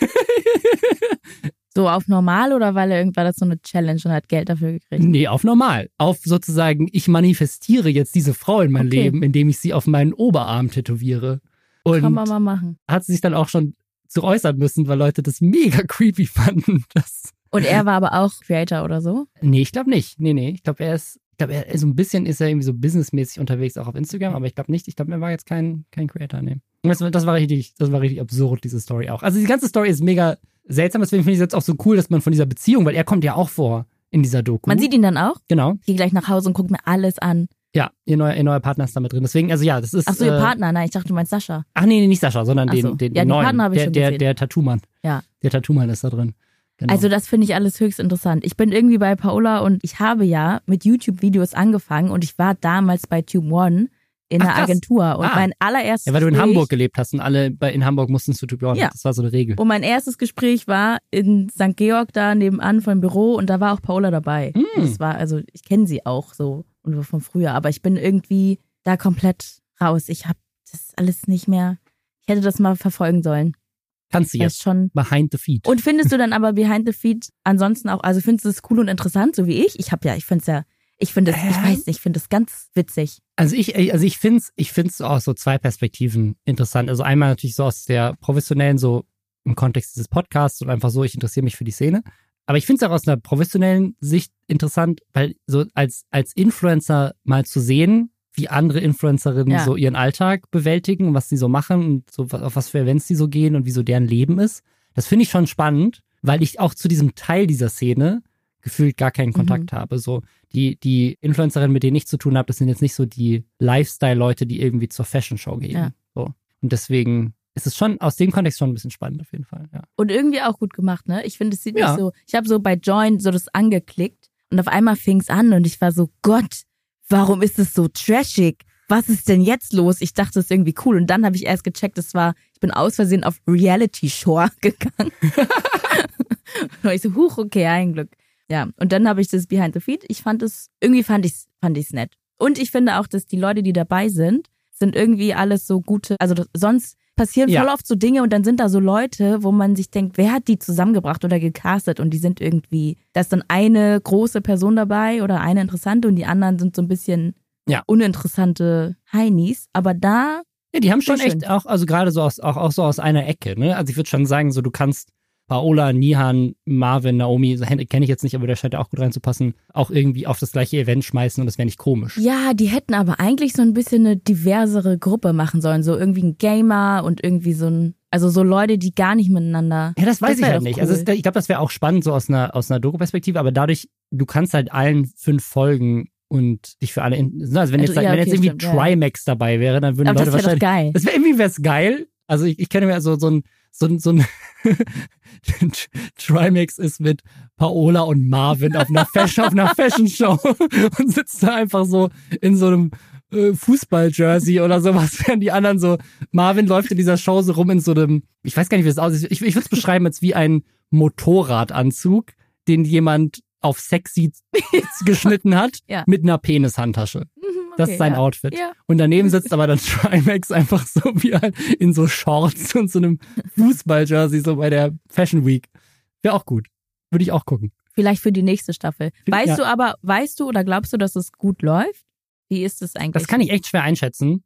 (laughs) so auf normal oder weil er irgendwann das so eine Challenge und hat Geld dafür gekriegt? Nee, auf normal. Auf sozusagen, ich manifestiere jetzt diese Frau in mein Okay. Leben, indem ich sie auf meinen Oberarm tätowiere. Und Kann man mal machen. hat sie sich dann auch schon zu äußern müssen, weil Leute das mega creepy fanden. (laughs) Das, Und er (laughs) war aber auch Creator oder so? nee, ich glaube nicht. Nee, nee. Ich glaube, er ist, ich glaube, er so ein bisschen ist er irgendwie so businessmäßig unterwegs, auch auf Instagram, aber ich glaube nicht. Ich glaube, er war jetzt kein, kein Creator, nee. Das, war- das war richtig, das war richtig absurd, diese Story auch. Also die ganze Story ist mega seltsam, deswegen finde ich es jetzt auch so cool, dass man von dieser Beziehung, weil er kommt ja auch vor in dieser Doku. Man sieht ihn dann auch? Genau. Ich gehe gleich nach Hause und gucke mir alles an. Ja, ihr neuer, ihr neuer Partner ist da mit drin. Deswegen, also ja, das ist. Ach so, ihr äh, Partner. Nein, ich dachte, du meinst Sascha. Ach nee, nee, nicht Sascha, sondern Ach den, so. den, Ja, den neuen. Partner habe ich der, schon der, gesehen. der Tattoo-Mann. Ja. Der Tattoo-Mann ist da drin. Genau. Also das finde ich alles höchst interessant. Ich bin irgendwie bei Paola und ich habe ja mit YouTube-Videos angefangen und ich war damals bei Tube One in Ach, einer krass. Agentur und Ah. mein allererstes ja, weil du in Gespräch, Hamburg gelebt hast und alle bei, in Hamburg mussten zu Typ Ja. Das war so eine Regel. Und mein erstes Gespräch war in St. Georg da nebenan vom Büro und da war auch Paola dabei. Mm. Das war, also ich kenne sie auch so und von früher, aber ich bin irgendwie da komplett raus. Ich habe das alles nicht mehr. Ich hätte das mal verfolgen sollen. Kannst du jetzt. schon. Behind the feed. Und findest du dann aber Behind the Feed ansonsten auch, also findest du es cool und interessant, so wie ich? Ich habe ja, ich finde es ja, ich finde es, ich Ähm. weiß nicht, ich finde es ganz witzig. Also ich, also ich finde es ich find's aus so zwei Perspektiven interessant. Also einmal natürlich so aus der professionellen, so im Kontext dieses Podcasts und einfach so, ich interessiere mich für die Szene. Aber ich finde es auch aus einer professionellen Sicht interessant, weil so als, als Influencer mal zu sehen, wie andere Influencerinnen Ja. so ihren Alltag bewältigen und was sie so machen und so auf was für Events die so gehen und wie so deren Leben ist. Das finde ich schon spannend, weil ich auch zu diesem Teil dieser Szene gefühlt gar keinen Kontakt habe. So die, die Influencerinnen, mit denen ich zu tun habe, das sind jetzt nicht so die Lifestyle-Leute, die irgendwie zur Fashion-Show gehen. Ja. So. Und deswegen ist es schon aus dem Kontext schon ein bisschen spannend auf jeden Fall. Ja. Und irgendwie auch gut gemacht, ne? Ich finde, es sieht Ja. nicht so, ich habe so bei Join so das angeklickt und auf einmal fing es an und ich war so, Gott, warum ist es so trashig? Was ist denn jetzt los? Ich dachte, es ist irgendwie cool. Und dann habe ich erst gecheckt, es war, ich bin aus Versehen auf Reality Shore (laughs) gegangen. (laughs) und ich so, huch, okay, ein Glück. Ja, und dann habe ich das Behind the Feed. Ich fand es, irgendwie fand ich's, fand ich's nett. Und ich finde auch, dass die Leute, die dabei sind, sind irgendwie alles so gute, also das, sonst passieren Ja. voll oft so Dinge und dann sind da so Leute, wo man sich denkt, wer hat die zusammengebracht oder gecastet und die sind irgendwie, da ist dann eine große Person dabei oder eine interessante und die anderen sind so ein bisschen Ja. uninteressante Heinis. Aber da, Ja, die haben schon Sehr schön. echt auch, also gerade so aus, auch, auch so aus einer Ecke, ne? Also ich würde schon sagen, so du kannst Paola, Nihan, Marvin, Naomi, kenne ich jetzt nicht, aber der scheint ja auch gut reinzupassen, auch irgendwie auf das gleiche Event schmeißen und das wäre nicht komisch. ja, die hätten aber eigentlich so ein bisschen eine diversere Gruppe machen sollen. So irgendwie ein Gamer und irgendwie so ein, also so Leute, die gar nicht miteinander. Ja, das weiß Das ich halt nicht. cool. Also es, ich glaube, das wäre auch spannend so aus einer aus einer Doku-Perspektive, aber dadurch, du kannst halt allen fünf Folgen und dich für alle, in, also wenn jetzt, Also, ja, wenn jetzt okay, irgendwie stimmt, ja. Trimax dabei wäre, dann würden Aber Leute das wahrscheinlich geil. Das wäre irgendwie wär's geil. Also ich, ich kenne mir so, so ein, so ein, so (laughs) ein Trimax ist mit Paola und Marvin auf einer Fashion, auf einer Fashion Show (laughs) und sitzt da einfach so in so einem äh, Fußball-Jersey oder sowas, (laughs) während die anderen so, Marvin läuft in dieser Show so rum in so einem, ich weiß gar nicht, wie das aussieht, ich, ich würde es beschreiben als wie ein Motorradanzug, den jemand auf sexy geschnitten hat, Ja. mit einer Penishandtasche. Mhm, Das okay, ist sein ja. Outfit. Ja. Und daneben sitzt (laughs) aber dann Trimax einfach so wie halt in so Shorts und so einem Fußball-Jersey so bei der Fashion Week. Wäre auch gut. Würde ich auch gucken. Vielleicht für die nächste Staffel. Weißt Ja. du aber, weißt du oder glaubst du, dass es gut läuft? Wie ist es eigentlich? Das kann ich echt schwer einschätzen,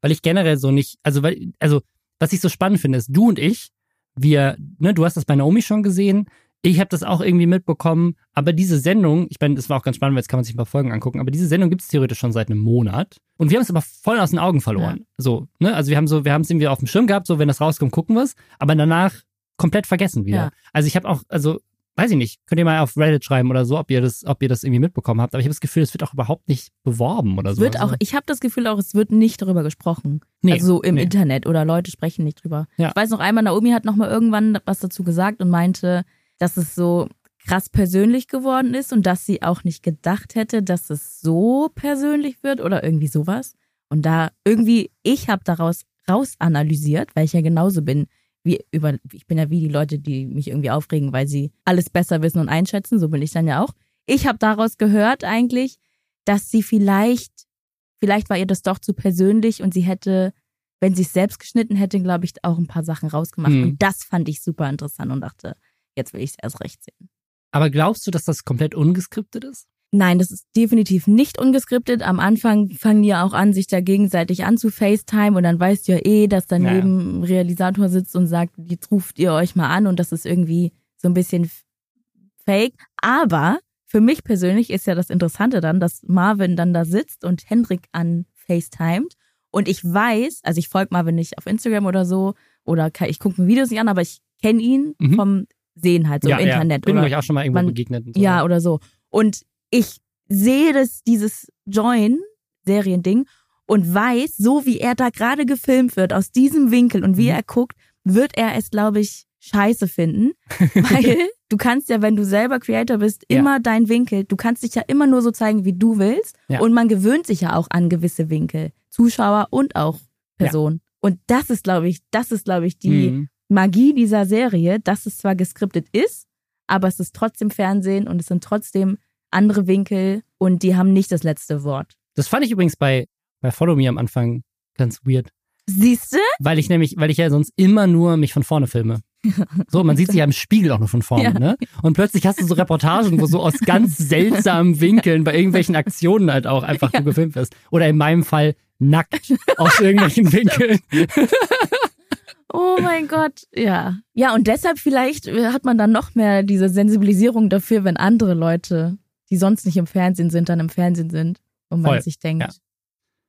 weil ich generell so nicht, also weil, also was ich so spannend finde, ist, du und ich, wir, ne, du hast das bei Naomi schon gesehen, ich habe das auch irgendwie mitbekommen, aber diese Sendung, ich meine, das war auch ganz spannend, weil jetzt kann man sich ein paar Folgen angucken, aber diese Sendung gibt es theoretisch schon seit einem Monat und wir haben es aber voll aus den Augen verloren. So, ne, also wir haben so, wir haben es irgendwie auf dem Schirm gehabt, so wenn das rauskommt, gucken wir es, aber danach komplett vergessen wieder. Ja. Also ich habe auch, also weiß ich nicht, könnt ihr mal auf Reddit schreiben oder so, ob ihr das, ob ihr das irgendwie mitbekommen habt, aber ich habe das Gefühl, es wird auch überhaupt nicht beworben oder so. wird auch, Also- ich habe das Gefühl auch, es wird nicht darüber gesprochen. Nee, also so im nee. Internet oder Leute sprechen nicht drüber. Ja. Ich weiß noch einmal, Naomi hat noch mal irgendwann was dazu gesagt und meinte, dass es so krass persönlich geworden ist und dass sie auch nicht gedacht hätte, dass es so persönlich wird oder irgendwie sowas. Und da irgendwie, ich habe daraus raus analysiert, weil ich ja genauso bin, wie über, ich bin ja wie die Leute, die mich irgendwie aufregen, weil sie alles besser wissen und einschätzen, so bin ich dann ja auch. Ich habe daraus gehört eigentlich, dass sie vielleicht, vielleicht war ihr das doch zu persönlich und sie hätte, wenn sie es selbst geschnitten hätte, glaube ich, auch ein paar Sachen rausgemacht. Hm. Und das fand ich super interessant und dachte, jetzt will ich es erst recht sehen. Aber glaubst du, dass das komplett ungeskriptet ist? Nein, das ist definitiv nicht ungeskriptet. Am Anfang fangen die ja auch an, sich da gegenseitig an zu FaceTime und dann weißt du ja eh, dass daneben ein Realisator sitzt und sagt, jetzt ruft ihr euch mal an und das ist irgendwie so ein bisschen fake. Aber für mich persönlich ist ja das Interessante dann, dass Marvin dann da sitzt und Hendrik an FaceTimet und ich weiß, also ich folge Marvin nicht auf Instagram oder so oder ich gucke mir Videos nicht an, aber ich kenne ihn Mhm. vom Sehen halt so im Internet. Bin oder euch auch schon mal irgendwo man- begegnet. Und so. ja, oder so. Und ich sehe das, dieses Join-Seriending und weiß, so wie er da gerade gefilmt wird, aus diesem Winkel und wie Mhm. er guckt, wird er es, glaube ich, scheiße finden. (laughs) Weil du kannst ja, wenn du selber Creator bist, Ja. immer dein Winkel, du kannst dich ja immer nur so zeigen, wie du willst. Ja. Und man gewöhnt sich ja auch an gewisse Winkel. Zuschauer und auch Person. Und das ist, glaube ich, das ist, glaube ich, die, Mhm. Magie dieser Serie, dass es zwar geskriptet ist, aber es ist trotzdem Fernsehen und es sind trotzdem andere Winkel und die haben nicht das letzte Wort. Das fand ich übrigens bei, bei Follow Me am Anfang ganz weird. Siehst du? Weil ich nämlich, weil ich ja sonst immer nur mich von vorne filme. (laughs) So, man sieht sich ja im Spiegel auch nur von vorne, Ja. ne? Und plötzlich hast du so Reportagen, wo so aus ganz (laughs) seltsamen Winkeln bei irgendwelchen Aktionen halt auch einfach du gefilmt wirst. Oder in meinem Fall nackt aus irgendwelchen (laughs) Winkeln. Oh mein Gott, ja. Ja, und deshalb vielleicht äh, hat man dann noch mehr diese Sensibilisierung dafür, wenn andere Leute, die sonst nicht im Fernsehen sind, dann im Fernsehen sind. Und man Voll, sich denkt,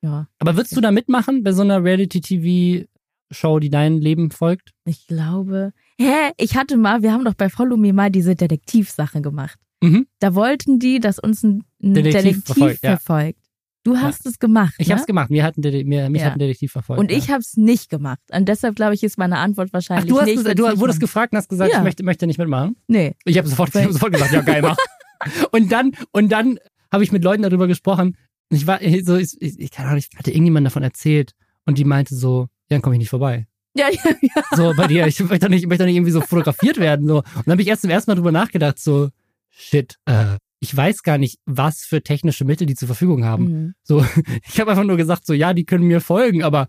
ja. Aber würdest du da mitmachen bei so einer Reality-TV-Show, die dein Leben folgt? ich glaube. Hä, ich hatte mal, wir haben doch bei Follow Me mal diese Detektivsache gemacht. Mhm. Da wollten die, dass uns ein, ein Detektiv Detektiv, verfolgt, verfolgt. ja. Du hast es gemacht. Ich ne? hab's gemacht. Mir hat ein, mir, mich Ja. hat ein Detektiv verfolgt. Und ich ja. habe es nicht gemacht. Und deshalb glaube ich, ist meine Antwort Ach, wahrscheinlich du, hast nicht. gesagt, du wurdest gefragt und hast gesagt, Ja. ich möchte, möchte nicht mitmachen. Nee. Ich habe sofort, ich hab sofort gesagt, ja geil, mach. (laughs) und dann und dann habe ich mit Leuten darüber gesprochen. Ich war so, ich, ich, ich, keine Ahnung, ich hatte irgendjemand davon erzählt und die meinte so, ja, dann komme ich nicht vorbei. Ja, ja, ja. So bei dir, ich möchte doch nicht, ich möchte doch nicht irgendwie so fotografiert werden. So. Und dann habe ich erst zum ersten Mal drüber nachgedacht, so, shit, äh, ich weiß gar nicht, was für technische Mittel die zur Verfügung haben. Mhm. So, (laughs) ich habe einfach nur gesagt, so, ja, die können mir folgen, aber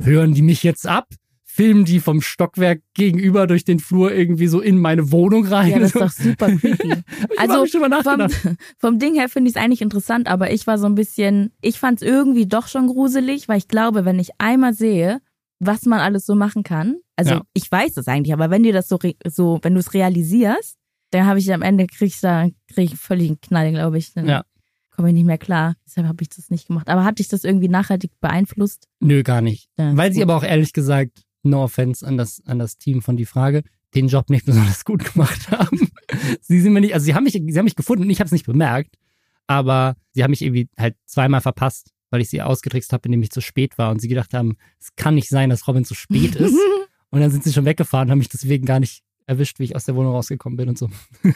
hören die mich jetzt ab? Filmen die vom Stockwerk gegenüber durch den Flur irgendwie so in meine Wohnung rein? Ja, das ist doch (laughs) super creepy. Also, Vom, (laughs) vom Ding her finde ich es eigentlich interessant, aber ich war so ein bisschen, ich fand es irgendwie doch schon gruselig, weil ich glaube, wenn ich einmal sehe, was man alles so machen kann, also Ja. ich weiß es eigentlich, aber wenn dir das so, so wenn du es realisierst, dann habe ich am Ende krieg ich da krieg ich völlig einen Knall, glaube ich. Dann Ja. komme ich nicht mehr klar. Deshalb habe ich das nicht gemacht. Aber hat dich das irgendwie nachhaltig beeinflusst? Nö, gar nicht. Ja, Weil sie gut. aber auch ehrlich gesagt, no offense an das, an das Team von die Frage, den Job nicht (laughs) besonders gut gemacht haben. sie sind mir nicht, also sie haben mich, sie haben mich gefunden und ich habe es nicht bemerkt, aber sie haben mich irgendwie halt zweimal verpasst, weil ich sie ausgetrickst habe, indem ich zu spät war und sie gedacht haben, es kann nicht sein, dass Robin zu spät ist. (laughs) und dann sind sie schon weggefahren und haben mich deswegen gar nicht erwischt, wie ich aus der Wohnung rausgekommen bin und so. (laughs)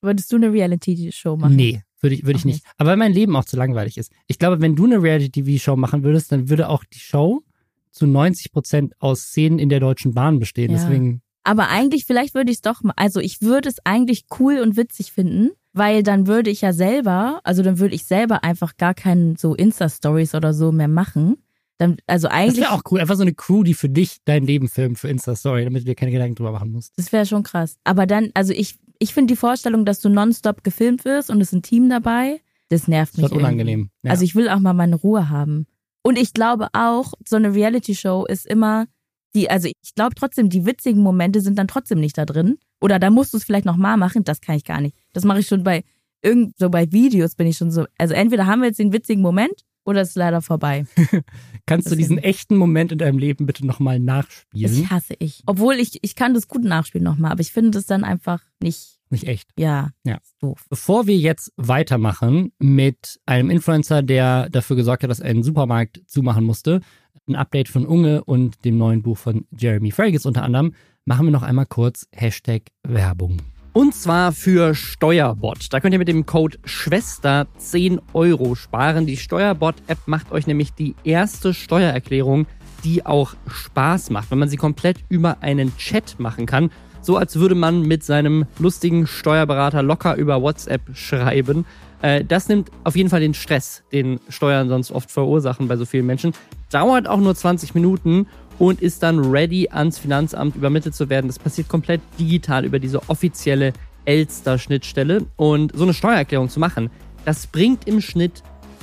Würdest du eine Reality-Show machen? Nee, würde ich, würde ich nicht. Aber weil mein Leben auch zu langweilig ist. Ich glaube, wenn du eine Reality-TV-Show machen würdest, dann würde auch die Show zu 90 Prozent aus Szenen in der Deutschen Bahn bestehen. Ja. Deswegen, Aber eigentlich, vielleicht würde ich es doch also ich würde es eigentlich cool und witzig finden, weil dann würde ich ja selber, also dann würde ich selber einfach gar keinen so Insta-Stories oder so mehr machen. Dann, also das eigentlich, wäre auch cool. Einfach so eine Crew, die für dich dein Leben filmt für Insta-Story, damit du dir keine Gedanken drüber machen musst. das wäre schon krass. Aber dann, also ich, ich finde die Vorstellung, dass du nonstop gefilmt wirst und es ist ein Team dabei, das nervt Das mich. wird unangenehm. Ja. Also ich will auch mal meine Ruhe haben. Und ich glaube auch, so eine Reality-Show ist immer die, also ich glaube trotzdem, die witzigen Momente sind dann trotzdem nicht da drin. Oder da musst du es vielleicht nochmal machen, das kann ich gar nicht. Das mache ich schon bei irgend so bei Videos bin ich schon so. Also entweder haben wir jetzt den witzigen Moment oder es ist leider vorbei. (laughs) Kannst du das diesen sind- echten Moment in deinem Leben bitte nochmal nachspielen? Das hasse ich. Obwohl ich, ich kann das gut nachspielen nochmal, aber ich finde das dann einfach nicht, Nicht echt. ja, Ja. doof. Bevor wir jetzt weitermachen mit einem Influencer, der dafür gesorgt hat, dass ein Supermarkt zumachen musste, ein Update von Unge und dem neuen Buch von Jeremy Fragrance unter anderem, machen wir noch einmal kurz Hashtag Werbung. Und zwar für Steuerbot. Da könnt ihr mit dem Code Schwester 10 Euro sparen. Die Steuerbot-App macht euch nämlich die erste Steuererklärung, die auch Spaß macht, wenn man sie komplett über einen Chat machen kann. So als würde man mit seinem lustigen Steuerberater locker über WhatsApp schreiben. Äh, Das nimmt auf jeden Fall den Stress, den Steuern sonst oft verursachen bei so vielen Menschen. Dauert auch nur 20 Minuten und ist dann ready ans Finanzamt übermittelt zu werden. Das passiert komplett digital über diese offizielle Elster-Schnittstelle. Und so eine Steuererklärung zu machen, das bringt im Schnitt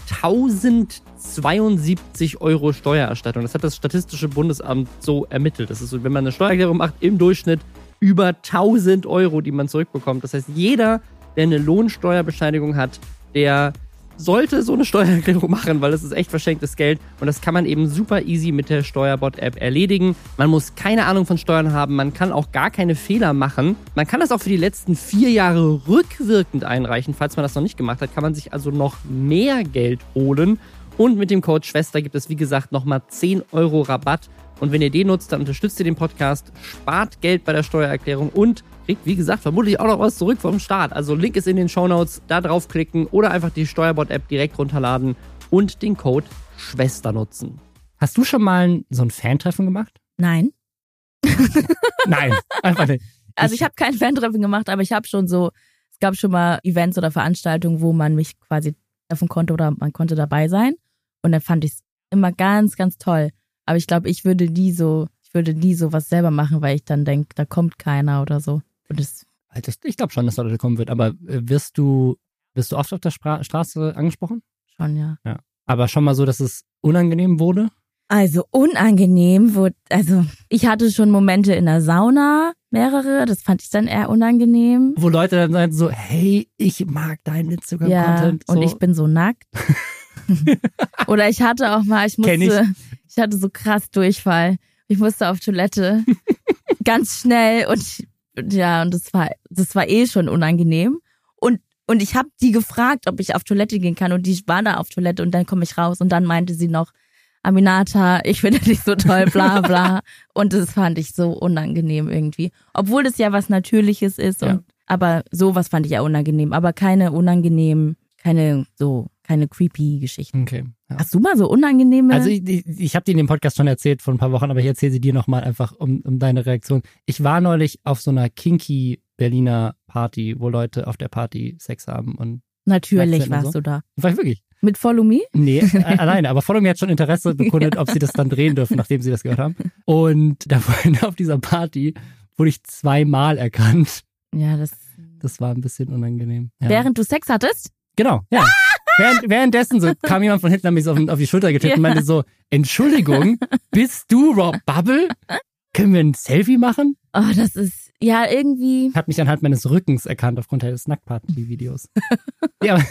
1072 Euro Steuererstattung. Das hat das Statistische Bundesamt so ermittelt. Das ist so, wenn man eine Steuererklärung macht, im Durchschnitt über 1000 Euro, die man zurückbekommt. Das heißt, jeder, der eine Lohnsteuerbescheinigung hat, der sollte so eine Steuererklärung machen, weil das ist echt verschenktes Geld und das kann man eben super easy mit der Steuerbot-App erledigen. Man muss keine Ahnung von Steuern haben, man kann auch gar keine Fehler machen. Man kann das auch für die letzten vier Jahre rückwirkend einreichen. Falls man das noch nicht gemacht hat, kann man sich also noch mehr Geld holen. Und mit dem Code Schwester gibt es, wie gesagt, nochmal 10 Euro Rabatt. Und wenn ihr den nutzt, dann unterstützt ihr den Podcast, spart Geld bei der Steuererklärung und kriegt, wie gesagt, vermutlich auch noch was zurück vom Start. Also Link ist in den Shownotes, da draufklicken oder einfach die Steuerbot-App direkt runterladen und den Code Schwester nutzen. Hast du schon mal so ein Fantreffen gemacht? Nein. (laughs) Nein, einfach nicht. Also ich habe kein Fantreffen gemacht, aber ich habe schon so, es gab schon mal Events oder Veranstaltungen, wo man mich quasi treffen konnte oder man konnte dabei sein. Und dann fand ich es immer ganz, ganz toll. Aber ich glaube, ich würde nie so, ich würde nie so was selber machen, weil ich dann denke, da kommt keiner oder so. Und das, Ich glaube schon, dass da Leute kommen wird, aber äh, wirst du, wirst du oft auf der Spra Straße angesprochen? schon, ja. Aber schon mal so, dass es unangenehm wurde? Also unangenehm wurde, also ich hatte schon Momente in der Sauna, mehrere, das fand ich dann eher unangenehm. Wo Leute dann sagen so, hey, ich mag deinen Ja, Instagram-Content. So. und ich bin so nackt. (laughs) Oder ich hatte auch mal, ich musste, ich. hatte so krass Durchfall. Ich musste auf Toilette (laughs) ganz schnell und ich, und ja, und das war, das war eh schon unangenehm. Und und ich habe die gefragt, ob ich auf Toilette gehen kann und die war da auf Toilette und dann komme ich raus und dann meinte sie noch, Aminata, ich finde dich so toll, bla bla. (laughs) und das fand ich so unangenehm irgendwie. Obwohl das ja was Natürliches ist und Ja. aber sowas fand ich ja unangenehm. Aber keine unangenehmen, keine so, keine creepy Geschichten. Okay. Ja. Hast du mal so unangenehme? Also ich, ich, ich habe dir in dem Podcast schon erzählt vor ein paar Wochen, aber ich erzähle sie dir nochmal einfach um, um deine Reaktion. Ich war neulich auf so einer kinky Berliner Party, wo Leute auf der Party Sex haben und Natürlich warst so? du da. war ich wirklich. Mit Follow Me? Nee, (laughs) alleine. Aber Follow Me hat schon Interesse bekundet, ob sie das dann drehen dürfen, nachdem sie das gehört haben. Und da wurde auf dieser Party wurde ich zweimal erkannt. Ja, das. Das war ein bisschen unangenehm. Ja. Während du Sex hattest? Genau, ja. Während, währenddessen so kam jemand von hinten, hat mich so auf, auf die Schulter getippt und Ja. meinte so, Entschuldigung, bist du Rob Bubble? Können wir ein Selfie machen? Oh, das ist, ja, irgendwie. Hat mich anhand meines Rückens erkannt aufgrund des Nacktparty-Videos. (laughs) ja, aber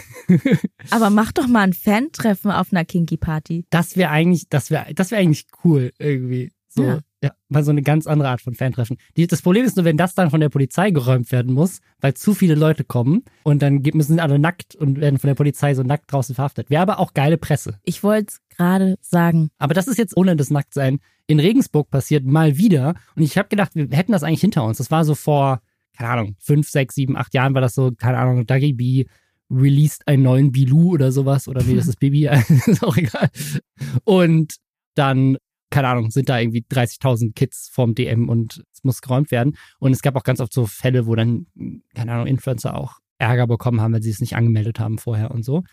Aber mach doch mal ein Fan-Treffen auf einer Kinky-Party. das wäre eigentlich, das wäre, das wäre eigentlich cool irgendwie. So, ja. Ja. mal so eine ganz andere Art von Fantreffen. Die, das Problem ist nur, wenn das dann von der Polizei geräumt werden muss, weil zu viele Leute kommen und dann müssen alle nackt und werden von der Polizei so nackt draußen verhaftet. Wäre aber auch geile Presse. Ich wollte es gerade sagen. Aber das ist jetzt ohne das Nacktsein in Regensburg passiert, mal wieder. Und ich habe gedacht, wir hätten das eigentlich hinter uns. Das war so vor, keine Ahnung, fünf, sechs, sieben, acht Jahren war das so, keine Ahnung, Dagi B released einen neuen Bilou oder sowas. Oder nee, das ist Baby, (laughs) ist auch egal. Und dann, keine Ahnung, sind da irgendwie 30.000 Kids vorm DM und es muss geräumt werden. Und es gab auch ganz oft so Fälle, wo dann, keine Ahnung, Influencer auch Ärger bekommen haben, weil sie es nicht angemeldet haben vorher und so.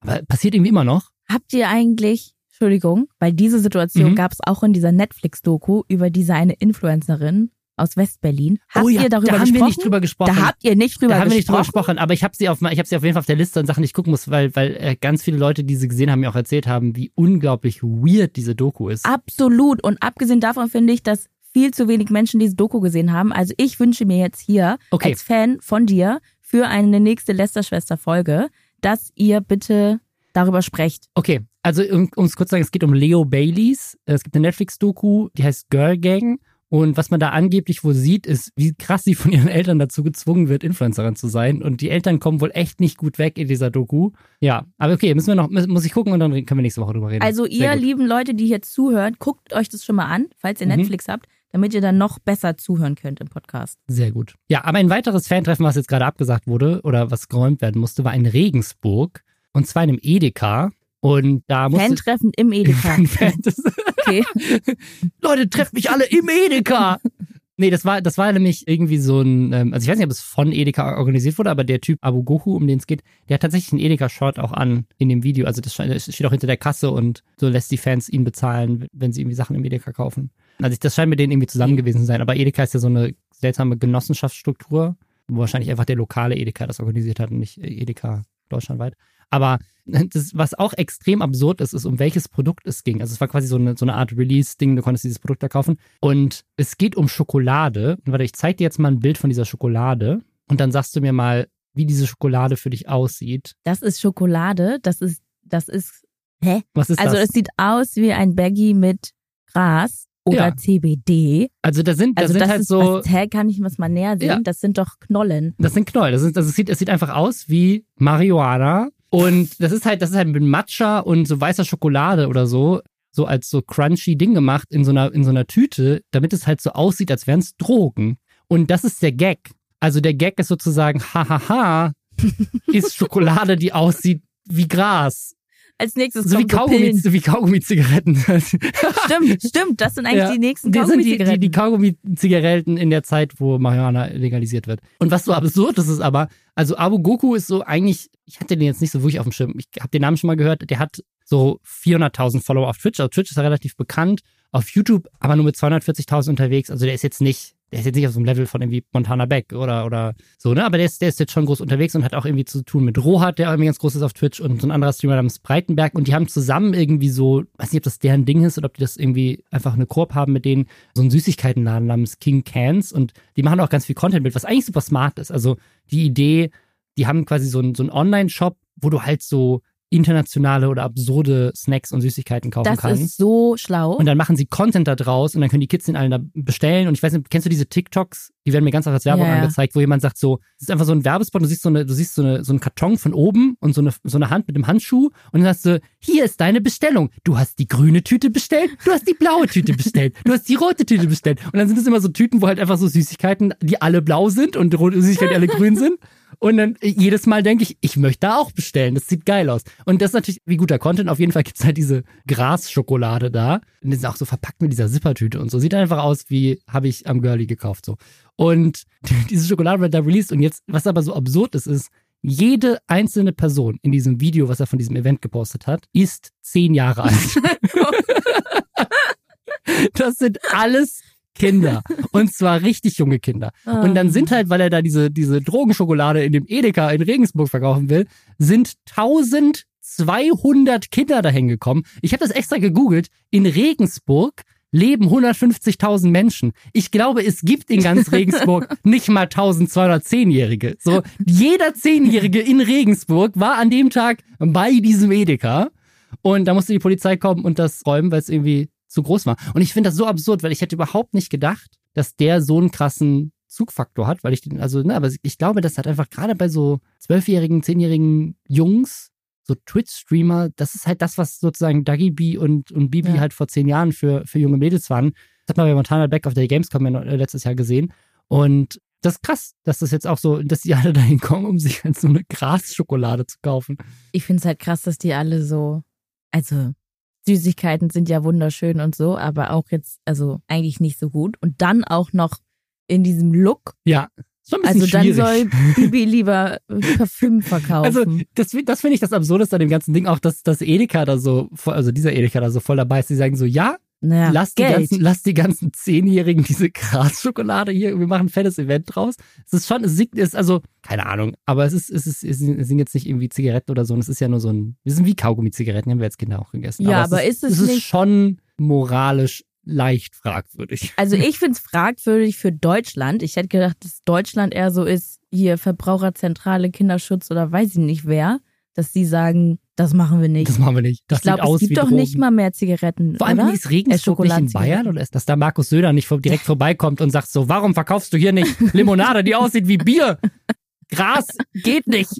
Aber passiert irgendwie immer noch. Habt ihr eigentlich, Entschuldigung, weil diese Situation Mhm. gab es auch in dieser Netflix-Doku über diese eine Influencerin aus Westberlin. Habt oh ja, ihr darüber da haben gesprochen? wir nicht drüber gesprochen. Da habt ihr nicht drüber da haben wir nicht drüber gesprochen. gesprochen, aber ich habe sie auf ich habe sie auf jeden Fall auf der Liste und Sachen, die ich gucken muss, weil weil äh, ganz viele Leute, die sie gesehen haben, mir auch erzählt haben, wie unglaublich weird diese Doku ist. Absolut. Und abgesehen davon finde ich, dass viel zu wenig Menschen diese Doku gesehen haben. Also ich wünsche mir jetzt hier Okay. als Fan von dir für eine nächste Lester-Schwester-Folge, dass ihr bitte darüber sprecht. Okay, also um es kurz zu sagen, es geht um Leo Baileys. Es gibt eine Netflix-Doku, die heißt Girl Gang. Und was man da angeblich wohl sieht, ist, wie krass sie von ihren Eltern dazu gezwungen wird, Influencerin zu sein. Und die Eltern kommen wohl echt nicht gut weg in dieser Doku. Ja, aber okay, müssen wir noch, muss ich gucken und dann können wir nächste Woche drüber reden. Also ihr lieben Leute, die hier zuhören, guckt euch das schon mal an, falls ihr Mhm. Netflix habt, damit ihr dann noch besser zuhören könnt im Podcast. Sehr gut. Ja, aber ein weiteres Fantreffen, was jetzt gerade abgesagt wurde oder was geräumt werden musste, war in Regensburg. Und zwar in einem Edeka. Und da musste. Fantreffen im Edeka. (laughs) Okay. (laughs) Leute, trefft mich alle im Edeka! Nee, das war, das war nämlich irgendwie so ein, ähm, also ich weiß nicht, ob es von Edeka organisiert wurde, aber der Typ Abu Gohu, um den es geht, der hat tatsächlich einen Edeka-Short auch an in dem Video. Also das, steht auch hinter der Kasse und so lässt die Fans ihn bezahlen, wenn sie irgendwie Sachen im Edeka kaufen. Also das scheint mit denen irgendwie zusammen gewesen zu sein. Aber Edeka ist ja so eine seltsame Genossenschaftsstruktur, wo wahrscheinlich einfach der lokale Edeka das organisiert hat und nicht Edeka deutschlandweit. Aber (laughs) das, was auch extrem absurd ist, ist, um welches Produkt es ging. Also es war quasi so eine, so eine Art Release-Ding, du konntest dieses Produkt da kaufen. Und es geht um Schokolade. Und warte, ich zeig dir jetzt mal ein Bild von dieser Schokolade. Und dann sagst du mir mal, wie diese Schokolade für dich aussieht. Das ist Schokolade. Das ist, das ist, hä? Was ist Also das? es sieht aus wie ein Baggy mit Gras oder Ja. CBD. also da sind, da Also sind das halt ist, so, hä, kann ich das mal näher sehen? Ja. Das sind doch Knollen. das sind Knoll. Das, ist, das sieht, es sieht einfach aus wie Marihuana. Und das ist halt, das ist halt mit Matcha und so weißer Schokolade oder so, so als so crunchy Ding gemacht in so einer, in so einer Tüte, damit es halt so aussieht, als wären es Drogen. Und das ist der Gag. Also der Gag ist sozusagen, hahaha, (laughs) ist Schokolade, die aussieht wie Gras. Als nächstes So wie Kaugummi, so wie Kaugummi-Zigaretten. (laughs) Stimmt, stimmt. Das sind eigentlich Ja, die nächsten Das sind die, die, die Kaugummi-Zigaretten. Kaugummi-Zigaretten in der Zeit, wo Marihuana legalisiert wird. Und was so absurd ist, ist aber, also Abu Goku ist so eigentlich, ich hatte den jetzt nicht so wirklich auf dem Schirm. Ich habe den Namen schon mal gehört. Der hat so 400.000 Follower auf Twitch. Also Twitch ist ja relativ bekannt auf YouTube aber nur mit 240.000 unterwegs. Also der ist jetzt nicht, der ist jetzt nicht auf so einem Level von irgendwie Montana Beck oder, oder so, ne? Aber der ist, der ist jetzt schon groß unterwegs und hat auch irgendwie zu tun mit Rohat, der irgendwie ganz groß ist auf Twitch und so ein anderer Streamer namens Breitenberg. Und die haben zusammen irgendwie so, weiß nicht, ob das deren Ding ist oder ob die das irgendwie einfach eine Koop haben mit denen, so einen Süßigkeitenladen namens King Cans. Und die machen auch ganz viel Content mit, was eigentlich super smart ist. Also die Idee, die haben quasi so einen, so einen Online-Shop, wo du halt so internationale oder absurde Snacks und Süßigkeiten kaufen Das kannst. ist so schlau. Und dann machen sie Content da draus und dann können die Kids den allen da bestellen. Und ich weiß nicht, kennst du diese TikToks? Die werden mir ganz oft als Werbung ja. angezeigt, wo jemand sagt so, es ist einfach so ein Werbespot, du siehst so eine, du siehst so eine, so einen Karton von oben und so eine, so eine Hand mit dem Handschuh und dann sagst du, hier ist deine Bestellung. Du hast die grüne Tüte bestellt, du hast die blaue Tüte bestellt, du hast die rote Tüte bestellt. Und dann sind es immer so Tüten, wo halt einfach so Süßigkeiten, die alle blau sind und rote Süßigkeiten, die alle grün sind. Und dann äh, jedes Mal denke ich, ich möchte da auch bestellen. Das sieht geil aus. Und das ist natürlich wie guter Content. Auf jeden Fall gibt's halt diese Grasschokolade da. Und die ist auch so verpackt mit dieser Zippertüte und so. Sieht einfach aus wie, habe ich am Girlie gekauft so. Und (laughs) diese Schokolade wird da released. Und jetzt, was aber so absurd ist, ist, jede einzelne Person in diesem Video, was er von diesem Event gepostet hat, ist zehn Jahre alt. (laughs) das sind alles Kinder. Und zwar richtig junge Kinder. Und dann sind halt, weil er da diese, diese Drogenschokolade in dem Edeka in Regensburg verkaufen will, sind 1200 Kinder dahin gekommen. Ich habe das extra gegoogelt. In Regensburg leben 150.000 Menschen. Ich glaube, es gibt in ganz Regensburg (laughs) nicht mal 1210-Jährige. So, jeder Zehnjährige in Regensburg war an dem Tag bei diesem Edeka. Und da musste die Polizei kommen und das räumen, weil es irgendwie zu groß war. Und ich finde das so absurd, weil ich hätte überhaupt nicht gedacht, dass der so einen krassen Zugfaktor hat, weil ich den, also, ne, aber ich glaube, das hat einfach gerade bei so zwölfjährigen, zehnjährigen Jungs, so Twitch-Streamer, das ist halt das, was sozusagen Dagi B und, und Bibi Ja. halt vor zehn Jahren für, für junge Mädels waren. Das hat man bei Montana Beck auf der Gamescom ja äh, letztes Jahr gesehen. Und das ist krass, dass das jetzt auch so, dass die (laughs) alle dahin kommen, um sich halt so eine Grasschokolade zu kaufen. Ich finde es halt krass, dass die alle so, also Süßigkeiten sind ja wunderschön und so, aber auch jetzt, also eigentlich nicht so gut. Und dann auch noch in diesem Look. Ja, so ein bisschen Also dann schwierig. soll Bibi lieber Parfüm (laughs) verkaufen. Also, das, das finde ich das Absurdeste an dem ganzen Ding, auch dass, dass Edeka da so, voll- also dieser Edeka da so voll dabei ist. Die sagen so, ja, naja, lass, die ganzen, lass die ganzen Zehnjährigen diese Grasschokolade hier, wir machen ein fettes Event draus. Es ist schon, es ist, also, keine Ahnung, aber es ist, es ist, es sind es jetzt nicht irgendwie Zigaretten oder so, und es ist ja nur so ein, wir sind wie Kaugummi-Zigaretten, haben wir als Kinder auch gegessen. Ja, es aber ist es es ist schon moralisch leicht fragwürdig. Also (laughs) ich finde es fragwürdig für Deutschland. Ich hätte gedacht, dass Deutschland eher so ist, hier Verbraucherzentrale, Kinderschutz oder weiß ich nicht wer, dass die sagen, das machen wir nicht. Das machen wir nicht. Das ich glaube, es gibt doch Drogen. nicht mal mehr Zigaretten, Vor allem oder? ist Regensburg nicht in. Bayern oder ist das da Markus Söder nicht direkt vorbeikommt und sagt so, warum verkaufst du hier nicht Limonade, die aussieht wie Bier? Gras geht nicht.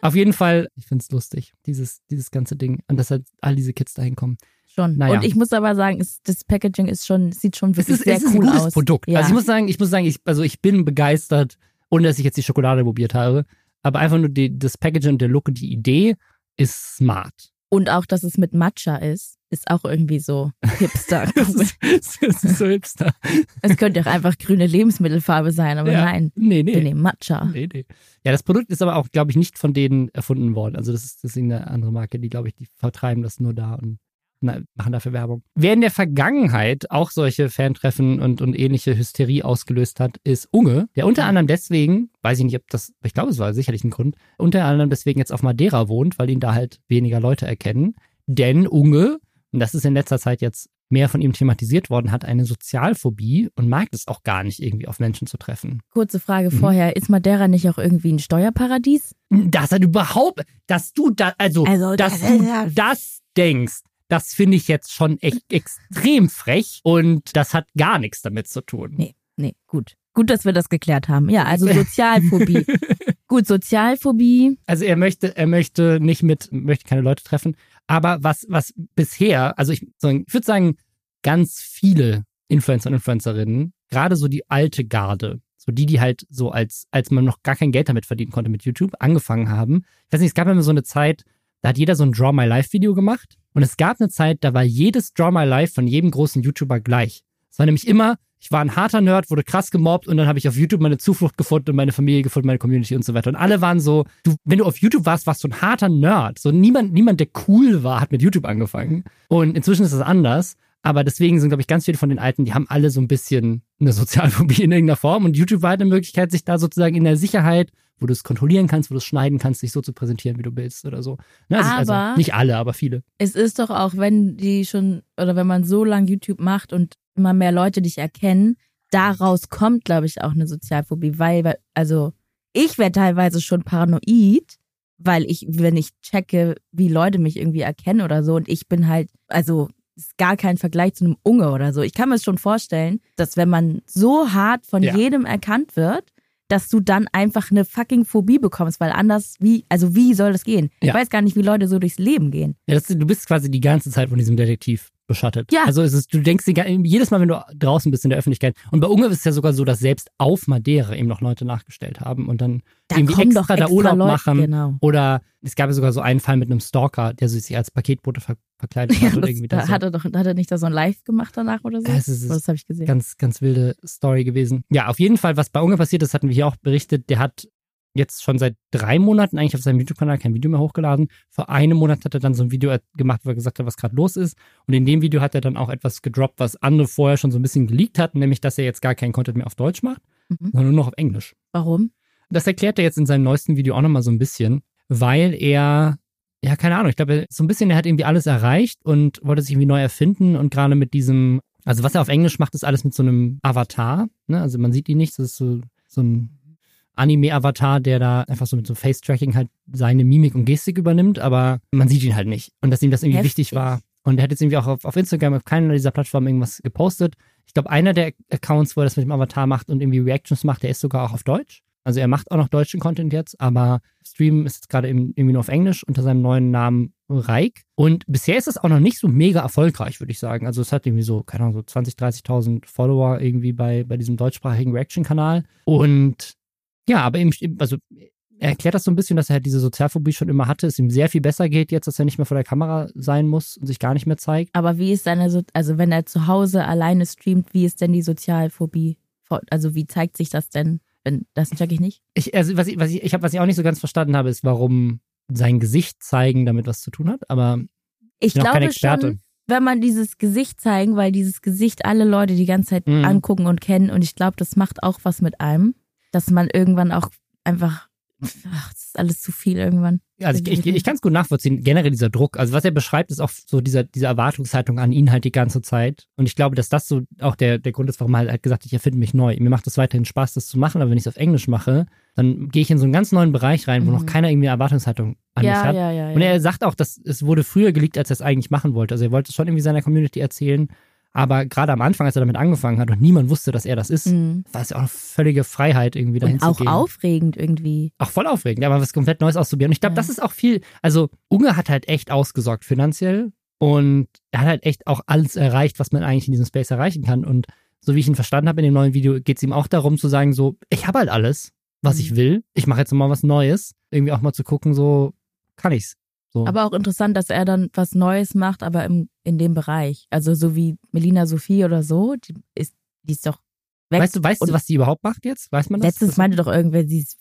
Auf jeden Fall, ich find's lustig, dieses, dieses ganze Ding. Und dass halt all diese Kids da hinkommen. Schon. Naja. Und ich muss aber sagen, es, das Packaging ist schon, sieht schon Es wirklich ist, sehr es ist cool ein gutes aus. Produkt. Ja. Also ich muss sagen, ich muss sagen, ich, also ich bin begeistert, ohne dass ich jetzt die Schokolade probiert habe. Aber einfach nur die, das Packaging und der Look und die Idee ist smart. Und auch, dass es mit Matcha ist, ist auch irgendwie so hipster. (laughs) Das ist, das ist so hipster. es könnte auch einfach grüne Lebensmittelfarbe sein, aber Ja. nein, Nee, nee. wir nehmen Matcha. Nee, nee. Ja, das Produkt ist aber auch, glaube ich, nicht von denen erfunden worden. Also das ist, das ist eine andere Marke, die, glaube ich, die vertreiben das nur da und machen dafür Werbung. Wer in der Vergangenheit auch solche Fantreffen und, und ähnliche Hysterie ausgelöst hat, ist Unge, der unter anderem deswegen, weiß ich nicht, ob das, ich glaube, es war sicherlich ein Grund, unter anderem deswegen jetzt auf Madeira wohnt, weil ihn da halt weniger Leute erkennen. Denn Unge, und das ist in letzter Zeit jetzt mehr von ihm thematisiert worden, hat eine Sozialphobie und mag es auch gar nicht, irgendwie auf Menschen zu treffen. Kurze Frage Mhm. vorher, ist Madeira nicht auch irgendwie ein Steuerparadies? Dass er überhaupt, dass du da, also, Also, dass das du das denkst, das finde ich jetzt schon echt (laughs) extrem frech und das hat gar nichts damit zu tun. Nee, nee, gut. Gut, dass wir das geklärt haben. Ja, also Sozialphobie. (laughs) gut, Sozialphobie. Also er möchte, er möchte nicht mit, möchte keine Leute treffen. Aber was, was bisher, also ich, ich würde sagen, ganz viele Influencer und Influencerinnen, gerade so die alte Garde, so die, die halt so als, als man noch gar kein Geld damit verdienen konnte mit YouTube, angefangen haben. Ich weiß nicht, es gab immer so eine Zeit, da hat jeder so ein Draw My Life Video gemacht. Und es gab eine Zeit, da war jedes Draw My Life von jedem großen YouTuber gleich. Es war nämlich immer, ich war ein harter Nerd, wurde krass gemobbt und dann habe ich auf YouTube meine Zuflucht gefunden und meine Familie gefunden, meine Community und so weiter. Und alle waren so, du, wenn du auf YouTube warst, warst du ein harter Nerd. So niemand, niemand, der cool war, hat mit YouTube angefangen. Und inzwischen ist das anders. Aber deswegen sind, glaube ich, ganz viele von den Alten, die haben alle so ein bisschen eine Sozialphobie in irgendeiner Form. Und YouTube war halt eine Möglichkeit, sich da sozusagen in der Sicherheit, wo du es kontrollieren kannst, wo du es schneiden kannst, sich so zu präsentieren, wie du willst oder so. Ne? Also, also nicht alle, aber viele. Es ist doch auch, wenn die schon, oder wenn man so lang YouTube macht und immer mehr Leute dich erkennen, daraus kommt, glaube ich, auch eine Sozialphobie, weil, weil- also ich werde teilweise schon paranoid, weil ich, wenn ich checke, wie Leute mich irgendwie erkennen oder so und ich bin halt, also ist gar kein Vergleich zu einem Unge oder so. Ich kann mir es schon vorstellen, dass wenn man so hart von Ja. jedem erkannt wird, dass du dann einfach eine fucking Phobie bekommst, weil anders, wie, also wie soll das gehen? Ich Ja. weiß gar nicht, wie Leute so durchs Leben gehen. Ja, das, du bist quasi die ganze Zeit von diesem Detektiv beschattet. Ja. Also es ist, du denkst jedes Mal, wenn du draußen bist in der Öffentlichkeit. Und bei Ungarn ist es ja sogar so, dass selbst auf Madeira eben noch Leute nachgestellt haben und dann Da irgendwie extra, doch da extra Urlaub Leute, machen. genau. Oder es gab ja sogar so einen Fall mit einem Stalker, der sich als Paketbote ver verkleidet Ja, hat. oder das, irgendwie da hat er doch, hat er nicht da so ein Live gemacht danach oder so? Ja, es ist- Oder das habe ich gesehen. ganz, ganz wilde Story gewesen. Ja, auf jeden Fall, was bei Unge passiert ist, hatten wir hier auch berichtet. Der hat jetzt schon seit drei Monaten eigentlich auf seinem YouTube-Kanal kein Video mehr hochgeladen. Vor einem Monat hat er dann so ein Video gemacht, wo er gesagt hat, was gerade los ist. Und in dem Video hat er dann auch etwas gedroppt, was andere vorher schon so ein bisschen geleakt hatten, nämlich, dass er jetzt gar keinen Content mehr auf Deutsch macht, Mhm. sondern nur noch auf Englisch. Warum? Das erklärt er jetzt in seinem neuesten Video auch nochmal so ein bisschen, weil er, ja, keine Ahnung, ich glaube, so ein bisschen, er hat irgendwie alles erreicht und wollte sich irgendwie neu erfinden und gerade mit diesem, also was er auf Englisch macht, ist alles mit so einem Avatar, ne? Also man sieht ihn nicht, das ist so, so ein Anime-Avatar, der da einfach so mit so Face-Tracking halt seine Mimik und Gestik übernimmt, aber man sieht ihn halt nicht. Und dass ihm das irgendwie Heftig. wichtig war. Und er hat jetzt irgendwie auch auf, auf Instagram, auf keiner dieser Plattformen irgendwas gepostet. Ich glaube, einer der Accounts, wo er das mit dem Avatar macht und irgendwie Reactions macht, der ist sogar auch auf Deutsch. Also er macht auch noch deutschen Content jetzt, aber Stream ist jetzt gerade irgendwie nur auf Englisch unter seinem neuen Namen Reik. Und bisher ist es auch noch nicht so mega erfolgreich, würde ich sagen. Also es hat irgendwie so, keine Ahnung, so 20, 30.000 Follower irgendwie bei, bei diesem deutschsprachigen Reaction-Kanal. Und ja, aber eben, also er erklärt das so ein bisschen, dass er halt diese Sozialphobie schon immer hatte, es ihm sehr viel besser geht jetzt, dass er nicht mehr vor der Kamera sein muss und sich gar nicht mehr zeigt. Aber wie ist seine, so also wenn er zu Hause alleine streamt, wie ist denn die Sozialphobie? Also wie zeigt sich das denn? Wenn, das check ich nicht. Ich, also was ich, was ich, ich habe, was ich auch nicht so ganz verstanden habe, ist, warum sein Gesicht zeigen damit was zu tun hat. Aber Ich bin auch kein glaube Experte. schon, wenn man dieses Gesicht zeigen, weil dieses Gesicht alle Leute die ganze Zeit Mhm. angucken und kennen und ich glaube, das macht auch was mit einem, dass man irgendwann auch einfach, ach, das ist alles zu viel irgendwann. Also ich, ich, ich kann es gut nachvollziehen, generell dieser Druck. Also was er beschreibt, ist auch so dieser, diese Erwartungshaltung an ihn halt die ganze Zeit. Und ich glaube, dass das so auch der, der Grund ist, warum er halt, gesagt hat, ich erfinde mich neu. Mir macht es weiterhin Spaß, das zu machen, aber wenn ich es auf Englisch mache, dann gehe ich in so einen ganz neuen Bereich rein, wo Mhm. noch keiner irgendwie eine Erwartungshaltung an mich Ja, hat. ja, ja, Und ja. er sagt auch, dass es wurde früher geleakt, als er es eigentlich machen wollte. Also er wollte es schon irgendwie seiner Community erzählen. Aber gerade am Anfang, als er damit angefangen hat und niemand wusste, dass er das ist, Mhm. war es ja auch eine völlige Freiheit, irgendwie dahin Und auch zu gehen aufregend irgendwie. auch voll aufregend, aber was komplett Neues auszuprobieren. Und ich glaube, Ja. das ist auch viel, also Unge hat halt echt ausgesorgt finanziell und er hat halt echt auch alles erreicht, was man eigentlich in diesem Space erreichen kann. Und so wie ich ihn verstanden habe in dem neuen Video, geht es ihm auch darum zu sagen, so, ich habe halt alles, was Mhm. ich will. Ich mache jetzt mal was Neues. Irgendwie auch mal zu gucken, so, kann ich's. So. Aber auch interessant, dass er dann was Neues macht, aber im, in dem Bereich. Also so wie Melina Sophie oder so, die ist, die ist doch weg. weißt du, weißt du, was sie überhaupt macht jetzt? Weiß man das? Letztens das meinte doch irgendwer, sie ist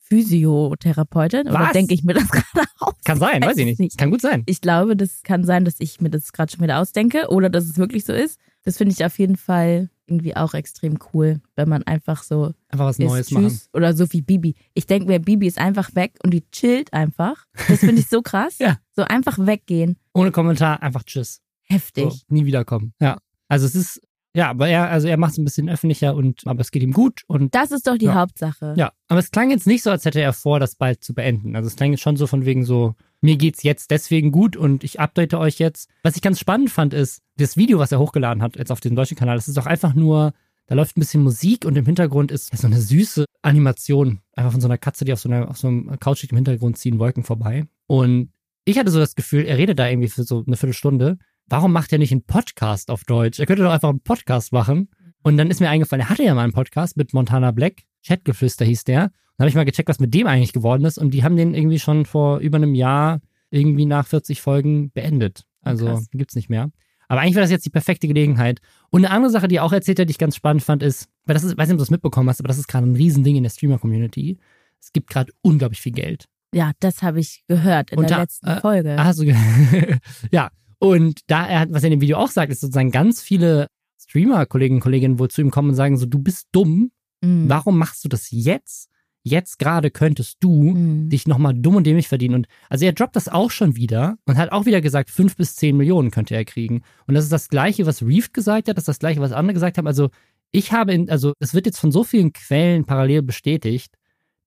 Physiotherapeutin. Oder Was? denke ich mir das (laughs) gerade aus? kann sein, weiß ich nicht. nicht. Kann gut sein. Ich glaube, das kann sein, dass ich mir das gerade schon wieder ausdenke oder dass es wirklich so ist. Das finde ich auf jeden Fall irgendwie auch extrem cool, wenn man einfach so Einfach was ist, Neues tschüss machen. oder so wie Bibi. Ich denke mir, Bibi ist einfach weg und die chillt einfach. Das finde ich so (laughs) krass. Ja. So einfach weggehen. Ohne Kommentar, einfach tschüss. Heftig. So, nie wiederkommen. Ja. Also es ist, ja, aber er, also er macht es ein bisschen öffentlicher und, aber es geht ihm gut und Das ist doch die Ja. Hauptsache. Ja, aber es klang jetzt nicht so, als hätte er vor, das bald zu beenden. Also es klang jetzt schon so von wegen so, mir geht's jetzt deswegen gut und ich update euch jetzt. Was ich ganz spannend fand, ist, das Video, was er hochgeladen hat, jetzt auf dem deutschen Kanal, das ist doch einfach nur, da läuft ein bisschen Musik und im Hintergrund ist so eine süße Animation. Einfach von so einer Katze, die auf so, einer, auf so einem Couchschicht im Hintergrund ziehen Wolken vorbei. Und ich hatte so das Gefühl, er redet da irgendwie für so eine Viertelstunde. Warum macht er nicht einen Podcast auf Deutsch? Er könnte doch einfach einen Podcast machen. Und dann ist mir eingefallen, er hatte ja mal einen Podcast mit Montana Black. Chatgeflüster hieß der. Dann habe ich mal gecheckt, was mit dem eigentlich geworden ist. Und die haben den irgendwie schon vor über einem Jahr irgendwie nach 40 Folgen beendet. Also Krass. den gibt's nicht mehr. Aber eigentlich wäre das jetzt die perfekte Gelegenheit. Und eine andere Sache, die er auch erzählt hat, die ich ganz spannend fand, ist, weil das ist, weiß nicht, ob du das mitbekommen hast, aber das ist gerade ein Riesending in der Streamer-Community. Es gibt gerade unglaublich viel Geld. Ja, das habe ich gehört in Und der letzten äh, Folge. Ah, so, (laughs) ja. Und da er, was er in dem Video auch sagt, ist sozusagen ganz viele Streamer-Kollegen und Kolleginnen wohl zu ihm kommen und sagen so, du bist dumm, Mhm. warum machst du das jetzt? Jetzt gerade könntest du Mhm. dich nochmal dumm und dämlich verdienen. Und also er droppt das auch schon wieder und hat auch wieder gesagt, fünf bis zehn Millionen könnte er kriegen. Und das ist das Gleiche, was Reef gesagt hat, das ist das Gleiche, was andere gesagt haben. Also ich habe, in, also es wird jetzt von so vielen Quellen parallel bestätigt,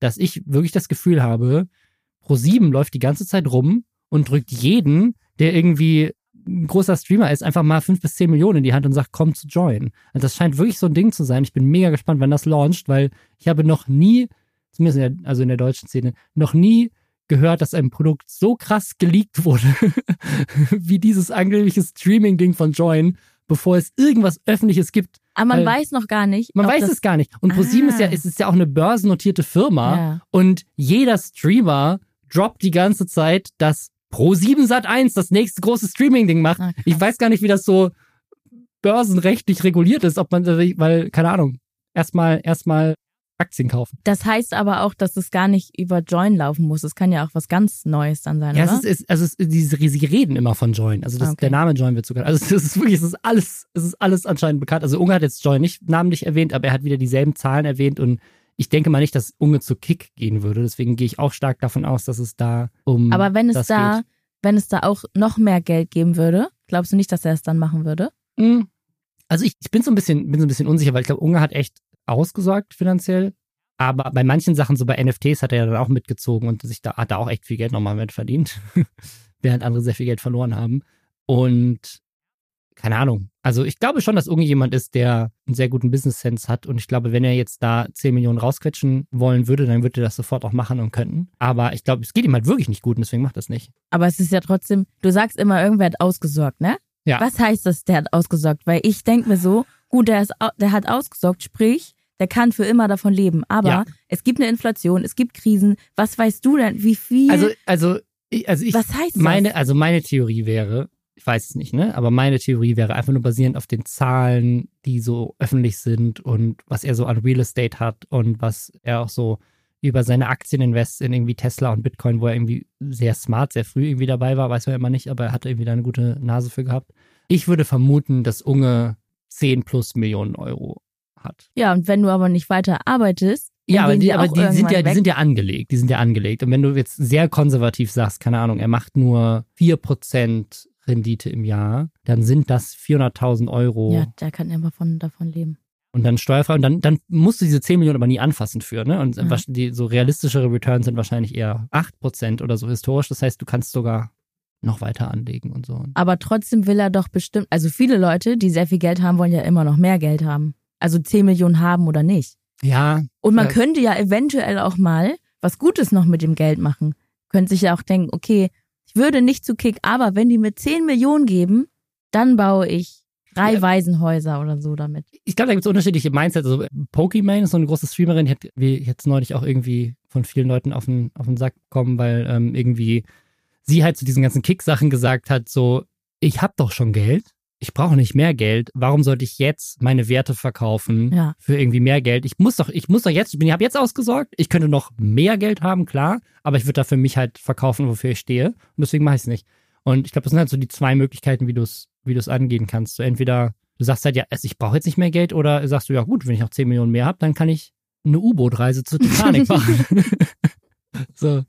dass ich wirklich das Gefühl habe, Pro7 läuft die ganze Zeit rum und drückt jeden, der irgendwie ein großer Streamer ist, einfach mal fünf bis zehn Millionen in die Hand und sagt, komm zu join. Und das scheint wirklich so ein Ding zu sein. Ich bin mega gespannt, wann das launcht, weil ich habe noch nie, zumindest in der, also in der deutschen Szene, noch nie gehört, dass ein Produkt so krass geleakt wurde, (laughs) wie dieses angebliche Streaming-Ding von Join, bevor es irgendwas Öffentliches gibt. Aber man Weil- weiß noch gar nicht. Man weiß es gar nicht. Und ProSieben ist ja, Ah. es ist ja auch eine börsennotierte Firma. Ja. Und jeder Streamer droppt die ganze Zeit, dass Pro7 Sat 1 das nächste große Streaming-Ding macht. Ah, ich weiß gar nicht, wie das so börsenrechtlich reguliert ist, ob man, weil, keine Ahnung, erstmal, erstmal Aktien kaufen. Das heißt aber auch, dass es gar nicht über Join laufen muss. Es kann ja auch was ganz Neues dann sein, Ja, oder? es ist, also es, diese, sie reden immer von Join. Also das, Okay. der Name Join wird sogar. Also (laughs) es ist wirklich, es ist alles, es ist alles anscheinend bekannt. Also Unge hat jetzt Join nicht namentlich erwähnt, aber er hat wieder dieselben Zahlen erwähnt und ich denke mal nicht, dass Unge zu Kick gehen würde. Deswegen gehe ich auch stark davon aus, dass es da um. aber wenn es da, geht. wenn es da auch noch mehr Geld geben würde, glaubst du nicht, dass er es dann machen würde? Mm. Also ich, ich bin so ein bisschen, bin so ein bisschen unsicher, weil ich glaube, Unge hat echt ausgesorgt finanziell. Aber bei manchen Sachen, so bei NFTs, hat er ja dann auch mitgezogen und sich da hat er auch echt viel Geld nochmal mit verdient. (laughs) Während andere sehr viel Geld verloren haben. Und keine Ahnung. Also ich glaube schon, dass Unge jemand ist, der einen sehr guten Business Sense hat. Und ich glaube, wenn er jetzt da 10 Millionen rausquetschen wollen würde, dann würde er das sofort auch machen und könnten. Aber ich glaube, es geht ihm halt wirklich nicht gut und deswegen macht er es nicht. Aber es ist ja trotzdem, du sagst immer, irgendwer hat ausgesorgt, ne? Ja. Was heißt das, der hat ausgesorgt? Weil ich denk mir so, gut, der, ist, der hat ausgesorgt, sprich, der kann für immer davon leben. Aber Ja. es gibt eine Inflation, es gibt Krisen. Was weißt du denn, wie viel? Also, also, ich, also ich, was heißt meine, das? also meine Theorie wäre, ich weiß es nicht, ne? Aber meine Theorie wäre einfach nur basierend auf den Zahlen, die so öffentlich sind und was er so an Real Estate hat und was er auch so über seine Aktieninvests in irgendwie Tesla und Bitcoin, wo er irgendwie sehr smart, sehr früh irgendwie dabei war, weiß man immer nicht, aber er hatte irgendwie da eine gute Nase für gehabt. Ich würde vermuten, dass Unge 10 plus Millionen Euro hat. Ja, und wenn du aber nicht weiter arbeitest, Ja, aber die, aber die sind ja, die sind ja angelegt. Die sind ja angelegt. Und wenn du jetzt sehr konservativ sagst, keine Ahnung, er macht nur 4% Rendite im Jahr, dann sind das 400.000 Euro Ja, der kann immer von, davon leben. und dann steuerfrei. Und dann, dann musst du diese 10 Millionen aber nie anfassen für. Ne? Und wasch- die so realistischere Returns sind wahrscheinlich eher 8% oder so historisch. Das heißt, du kannst sogar noch weiter anlegen und so. Aber trotzdem will er doch bestimmt, also viele Leute, die sehr viel Geld haben, wollen ja immer noch mehr Geld haben. Also 10 Millionen haben oder nicht. Ja, Und man Ja. könnte ja eventuell auch mal was Gutes noch mit dem Geld machen. Könnte sich ja auch denken, okay, würde nicht zu Kick, aber wenn die mir 10 Millionen geben, dann baue ich drei Ja. Waisenhäuser oder so damit. ich glaube, da gibt es unterschiedliche Mindsets. Also Pokimane ist so eine große Streamerin, die hat wie jetzt neulich auch irgendwie von vielen Leuten auf den, auf den Sack bekommen, weil ähm, irgendwie sie halt zu diesen ganzen Kick-Sachen gesagt hat, so, ich habe doch schon Geld, ich brauche nicht mehr Geld, warum sollte ich jetzt meine Werte verkaufen Ja. für irgendwie mehr Geld? Ich muss doch, ich muss doch jetzt, ich bin, ich habe jetzt ausgesorgt, ich könnte noch mehr Geld haben, klar, aber ich würde da für mich halt verkaufen, wofür ich stehe und deswegen mache ich es nicht. Und ich glaube, das sind halt so die zwei Möglichkeiten, wie du es wie du es angehen kannst. So entweder du sagst halt, ja, ich brauche jetzt nicht mehr Geld oder sagst du, ja gut, wenn ich noch 10 Millionen mehr habe, dann kann ich eine U-Boot-Reise zur Titanic (laughs) machen. (laughs) so,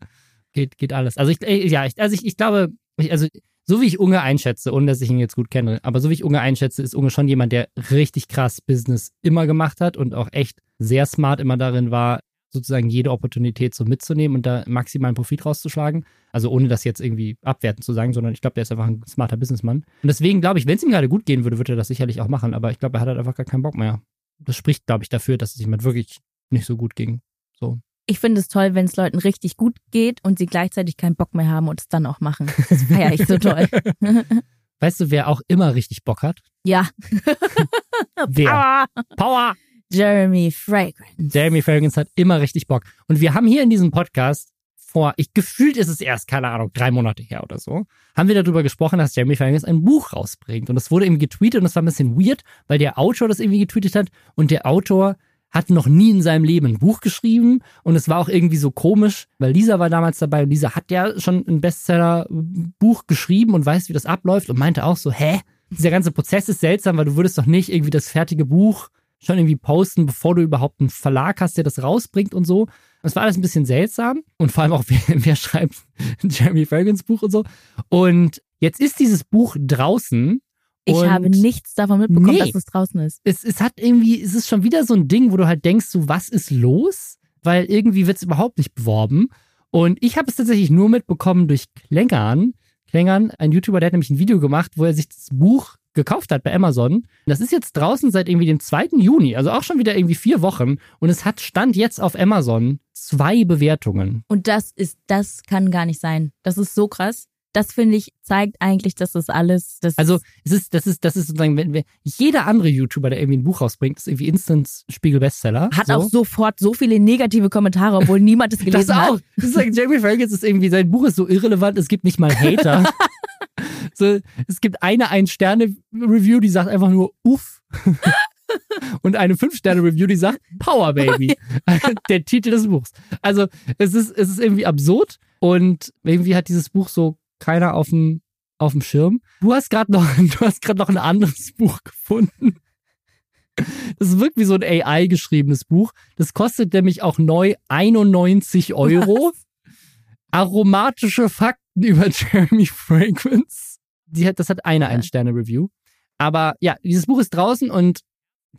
geht, geht alles. Also ich, äh, ja, ich, also ich, ich glaube, ich, also so wie ich Unge einschätze, ohne dass ich ihn jetzt gut kenne, aber so wie ich Unge einschätze, ist Unge schon jemand, der richtig krass Business immer gemacht hat und auch echt sehr smart immer darin war, sozusagen jede Opportunität so mitzunehmen und da maximalen Profit rauszuschlagen. Also ohne das jetzt irgendwie abwertend zu sagen, sondern ich glaube, der ist einfach ein smarter Businessmann. Und deswegen glaube ich, wenn es ihm gerade gut gehen würde, würde er das sicherlich auch machen. Aber ich glaube, er hat halt einfach gar keinen Bock mehr. Das spricht, glaube ich, dafür, dass es halt wirklich nicht so gut ging. So. Ich finde es toll, wenn es Leuten richtig gut geht und sie gleichzeitig keinen Bock mehr haben und es dann auch machen. Das feiere ich so toll. (laughs) Weißt du, wer auch immer richtig Bock hat? ja. (laughs) Wer? Power. Power! Jeremy Fragrance. Jeremy Fragrance hat immer richtig Bock. Und wir haben hier in diesem Podcast vor, ich gefühlt ist es erst, keine Ahnung, drei Monate her oder so, haben wir darüber gesprochen, dass Jeremy Fragrance ein Buch rausbringt. Und das wurde eben getweetet und das war ein bisschen weird, weil der Autor das irgendwie getweetet hat und der Autor hat noch nie in seinem Leben ein Buch geschrieben und es war auch irgendwie so komisch, weil Lisa war damals dabei und Lisa hat ja schon ein Bestseller-Buch geschrieben und weiß, wie das abläuft und meinte auch so, hä? Dieser ganze Prozess ist seltsam, weil du würdest doch nicht irgendwie das fertige Buch schon irgendwie posten, bevor du überhaupt einen Verlag hast, der das rausbringt und so. Das war alles ein bisschen seltsam und vor allem auch, (laughs) wer, wer schreibt Jeremy Fragrance Buch und so. Und jetzt ist dieses Buch draußen ich habe nichts davon mitbekommen, nee, dass es draußen ist. Es, es hat irgendwie, es ist schon wieder so ein Ding, wo du halt denkst, so, was ist los? Weil irgendwie wird es überhaupt nicht beworben. Und ich habe es tatsächlich nur mitbekommen durch Klängern. Klängern, ein YouTuber, der hat nämlich ein Video gemacht, wo er sich das Buch gekauft hat bei Amazon. Das ist jetzt draußen seit irgendwie dem 2. Juni, also auch schon wieder irgendwie vier Wochen. Und es hat Stand jetzt auf Amazon zwei Bewertungen. Und das ist, das kann gar nicht sein. Das ist so krass das finde ich, zeigt eigentlich, dass das alles. Das also, es ist, das ist, das ist sozusagen, wenn, wenn jeder andere YouTuber, der irgendwie ein Buch rausbringt, ist irgendwie Instant Spiegel Bestseller. Hat so. auch sofort so viele negative Kommentare, obwohl niemand es (laughs) gelesen das auch. hat. Das ist Jamie Fragrance ist irgendwie, sein Buch ist so irrelevant, es gibt nicht mal Hater. (laughs) so, es gibt eine Ein-Sterne-Review, die sagt einfach nur Uff. (laughs) und eine Fünf-Sterne-Review, die sagt Power Baby. Der Titel des Buchs. Also es ist, es ist irgendwie absurd und irgendwie hat dieses Buch so keiner auf dem, auf dem Schirm. Du hast gerade noch, (laughs) du hast gerade noch ein anderes (laughs) Buch gefunden. Das ist wirklich wie so ein AI geschriebenes Buch. Das kostet nämlich auch neu 91 Euro. Was? Aromatische Fakten über (laughs) Jeremy Fragrance. Die hat, das hat eine Ein-Sterne-Review. Aber ja, dieses Buch ist draußen und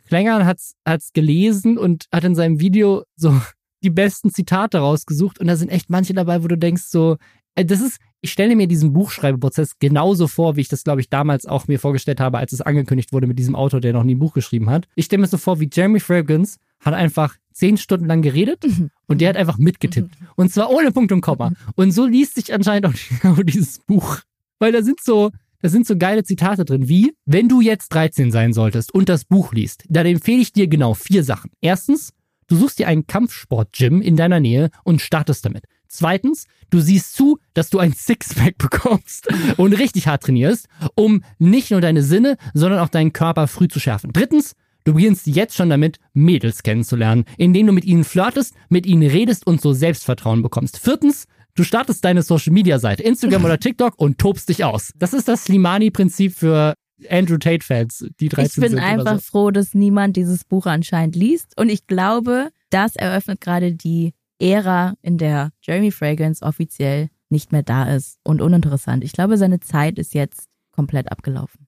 Klängern hat's, hat's gelesen und hat in seinem Video so die besten Zitate rausgesucht. Und da sind echt manche dabei, wo du denkst so, das ist, ich stelle mir diesen Buchschreibeprozess genauso vor, wie ich das, glaube ich, damals auch mir vorgestellt habe, als es angekündigt wurde mit diesem Autor, der noch nie ein Buch geschrieben hat. Ich stelle mir so vor, wie Jeremy Fragrance hat einfach zehn Stunden lang geredet mhm. und der hat einfach mitgetippt. Mhm. Und zwar ohne Punkt und Komma. Und so liest sich anscheinend auch (laughs) dieses Buch. Weil da sind so, da sind so geile Zitate drin, wie, wenn du jetzt 13 sein solltest und das Buch liest, dann empfehle ich dir genau vier Sachen. Erstens, du suchst dir einen Kampfsport-Gym in deiner Nähe und startest damit. Zweitens, du siehst zu, dass du ein Sixpack (laughs) bekommst und richtig hart trainierst, um nicht nur deine Sinne, sondern auch deinen Körper früh zu schärfen. Drittens, du beginnst jetzt schon damit, Mädels kennenzulernen, indem du mit ihnen flirtest, mit ihnen redest und so Selbstvertrauen bekommst. Viertens, du startest deine Social Media Seite, Instagram oder TikTok und tobst dich aus. Das ist das Slimani-Prinzip für Andrew Tate-Fans, die 13 Ich bin einfach so. froh, dass niemand dieses Buch anscheinend liest. Und ich glaube, das eröffnet gerade die Ära, in der Jeremy Fragrance offiziell nicht mehr da ist und uninteressant. Ich glaube, seine Zeit ist jetzt komplett abgelaufen.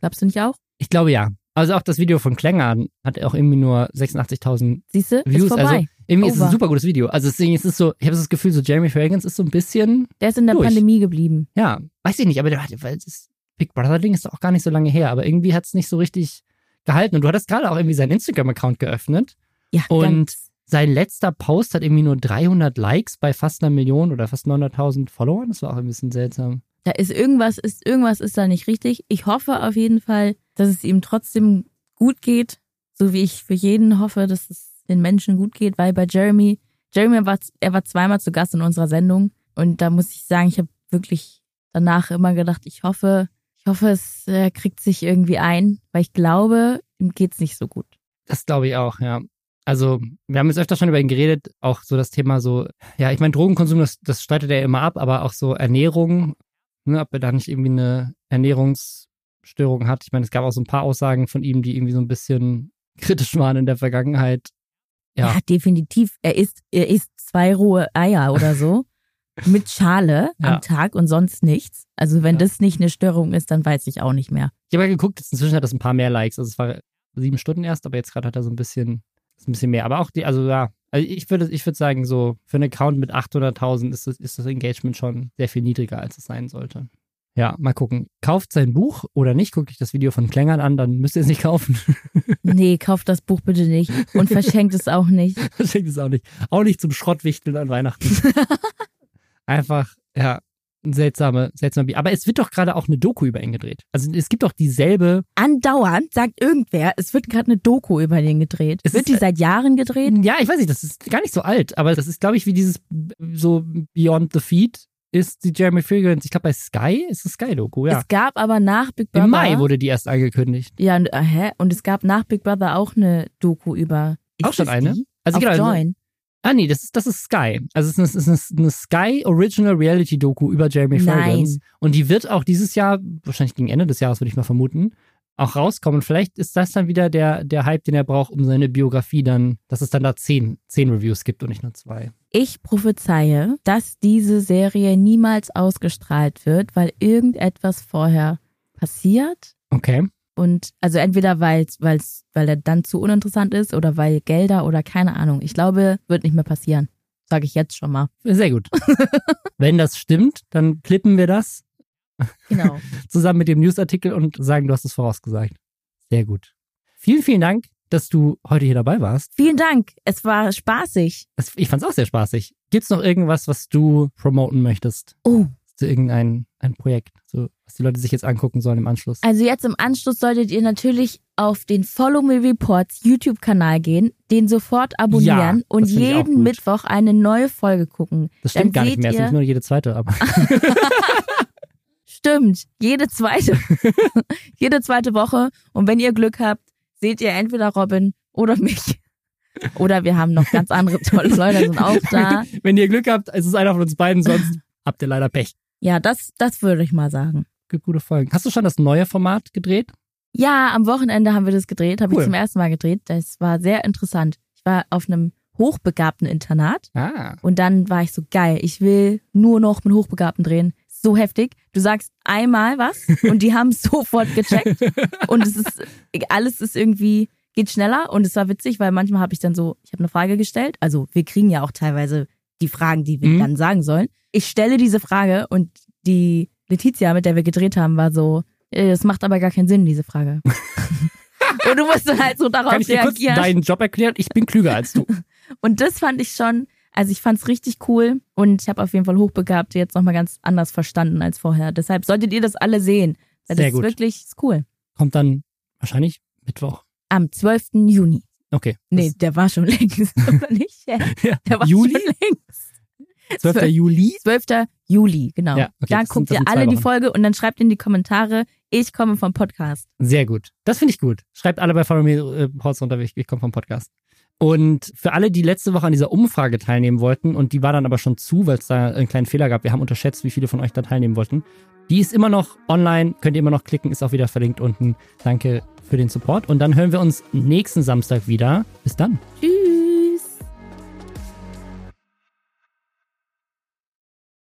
Glaubst du nicht auch? Ich glaube ja. Also auch das Video von Klängern hat auch irgendwie nur 86.000 Siehste, Views. Ist vorbei. Also irgendwie Over. ist es ein super gutes Video. Also deswegen ist es so, ich habe das Gefühl, so Jeremy Fragrance ist so ein bisschen. Der ist in der durch. Pandemie geblieben. Ja, weiß ich nicht, aber der, weil das Big Brother Ding ist doch auch gar nicht so lange her, aber irgendwie hat es nicht so richtig gehalten. Und du hattest gerade auch irgendwie seinen Instagram-Account geöffnet. Ja, Und ganz. Sein letzter Post hat irgendwie nur 300 Likes bei fast einer Million oder fast 900.000 Followern. Das war auch ein bisschen seltsam. Da ist irgendwas, ist irgendwas ist da nicht richtig. Ich hoffe auf jeden Fall, dass es ihm trotzdem gut geht, so wie ich für jeden hoffe, dass es den Menschen gut geht, weil bei Jeremy, Jeremy war, er war zweimal zu Gast in unserer Sendung und da muss ich sagen, ich habe wirklich danach immer gedacht, ich hoffe, ich hoffe, es äh, kriegt sich irgendwie ein, weil ich glaube, ihm geht's nicht so gut. Das glaube ich auch, ja. Also, wir haben jetzt öfter schon über ihn geredet, auch so das Thema so, ja, ich meine, Drogenkonsum, das, das streitet er immer ab, aber auch so Ernährung, ne, ob er da nicht irgendwie eine Ernährungsstörung hat. Ich meine, es gab auch so ein paar Aussagen von ihm, die irgendwie so ein bisschen (laughs) kritisch waren in der Vergangenheit. Ja. Ja, definitiv. Er isst, er isst zwei rohe Eier oder so (laughs) mit Schale Ja. am Tag und sonst nichts. Also wenn Ja. das nicht eine Störung ist, dann weiß ich auch nicht mehr. Ich habe ja geguckt, jetzt inzwischen hat das ein paar mehr Likes. Also es war sieben Stunden erst, aber jetzt gerade hat er so ein bisschen, ist ein bisschen mehr. Aber auch die, also ja, also ich würde, ich würde sagen, so für einen Account mit 800.000 ist das, ist das Engagement schon sehr viel niedriger, als es sein sollte. Ja, mal gucken. Kauft sein Buch oder nicht? Guckt euch das Video von Klängern an, dann müsst ihr es nicht kaufen. (laughs) Nee, kauft das Buch bitte nicht und verschenkt es auch nicht. (laughs) Schenkt es auch nicht. Auch nicht zum Schrottwichteln an Weihnachten. (laughs) Einfach, ja, ein seltsame, seltsame Bier. Aber es wird doch gerade auch eine Doku über ihn gedreht. Also es gibt doch dieselbe Andauernd sagt irgendwer, es wird gerade eine Doku über den gedreht. Es wird die äh, seit Jahren gedreht? Ja, ich weiß nicht, das ist gar nicht so alt, aber das ist, glaube ich, wie dieses so Beyond the Feed ist die Jeremy Fragrance. Ich glaube, bei Sky ist es Sky-Doku, ja. Es gab aber nach Big Brother. Im Mai wurde die erst angekündigt. Ja, und, äh, hä? Und es gab nach Big Brother auch eine Doku über Ist auch schon eine? Die? Also Auf genau, also- Join. Ah, nee, das ist, das ist Sky. Also es ist, eine, es ist eine Sky Original Reality Doku über Jeremy. Fragrance. Und die wird auch dieses Jahr, wahrscheinlich gegen Ende des Jahres, würde ich mal vermuten, auch rauskommen. Vielleicht ist das dann wieder der, der Hype, den er braucht, um seine Biografie dann, dass es dann da zehn, zehn Reviews gibt und nicht nur zwei. Ich prophezeie, dass diese Serie niemals ausgestrahlt wird, weil irgendetwas vorher passiert. Okay. Und also entweder weil's, weil's, weil er dann zu uninteressant ist oder weil Gelder oder keine Ahnung. Ich glaube, wird nicht mehr passieren. Sage ich jetzt schon mal. Sehr gut. (laughs) Wenn das stimmt, dann klippen wir das Genau. (laughs) zusammen mit dem Newsartikel und sagen, du hast es vorausgesagt. Sehr gut. Vielen, vielen Dank, dass du heute hier dabei warst. Vielen Dank. Es war spaßig. Es- Ich fand es auch sehr spaßig. Gibt's noch irgendwas, was du promoten möchtest? Oh, Zu irgendein ein Projekt, so, was die Leute sich jetzt angucken sollen im Anschluss? also jetzt im Anschluss solltet ihr natürlich auf den Follow Me Reports YouTube-Kanal gehen, den sofort abonnieren Ja, und jeden. Mittwoch eine neue Folge gucken. Das dann stimmt gar nicht mehr, es ist nur jede zweite, aber (laughs) (laughs) Stimmt, jede zweite, (laughs) jede zweite Woche. Und wenn ihr Glück habt, seht ihr entweder Robin oder mich. Oder wir haben noch ganz andere tolle Leute, sind auch da. wenn ihr Glück habt, ist es einer von uns beiden, sonst habt ihr leider Pech. Ja, das, das würde ich mal sagen. Gibt gute Folgen. Hast du schon das neue Format gedreht? Ja, am Wochenende haben wir das gedreht, habe Cool. ich zum ersten Mal gedreht. Das war sehr interessant. Ich war auf einem hochbegabten Internat Ah. und dann war ich so geil. Ich will nur noch mit Hochbegabten drehen. So heftig. Du sagst einmal was (laughs) und die haben es sofort gecheckt und es ist alles ist irgendwie geht schneller und es war witzig, weil manchmal habe ich dann so, ich habe eine Frage gestellt. Also wir kriegen ja auch teilweise die Fragen, die wir Mhm. dann sagen sollen. Ich stelle diese Frage und die Letizia, mit der wir gedreht haben, war so, äh, das macht aber gar keinen Sinn, diese Frage. (laughs) und du musst dann halt so darauf Kann ich dir kurz reagieren. deinen Job erklären? Ich bin klüger als du. (laughs) Und das fand ich schon, also ich fand's richtig cool und ich habe auf jeden Fall Hochbegabte jetzt nochmal ganz anders verstanden als vorher. Deshalb solltet ihr das alle sehen. Weil Sehr das gut. ist wirklich ist cool. Kommt dann wahrscheinlich Mittwoch. Am 12. Juni. Okay. Nee, der war schon (laughs) längst, oder nicht? (laughs) Ja. Der war Juli? schon längst. 12. Juli? 12. Juli, genau. Ja, okay, da das sind- guckt ihr sind zwei alle die. Folge und dann schreibt in die Kommentare, ich komme vom Podcast. Sehr gut. Das finde ich gut. Schreibt alle bei Follow Me äh, Posts runter, ich, ich komme vom Podcast. Und für alle, die letzte Woche an dieser Umfrage teilnehmen wollten, und die war dann aber schon zu, weil es da einen kleinen Fehler gab, wir haben unterschätzt, wie viele von euch da teilnehmen wollten. Die ist immer noch online, könnt ihr immer noch klicken, ist auch wieder verlinkt unten. Danke für den Support. Und dann hören wir uns nächsten Samstag wieder. Bis dann. Tschüss.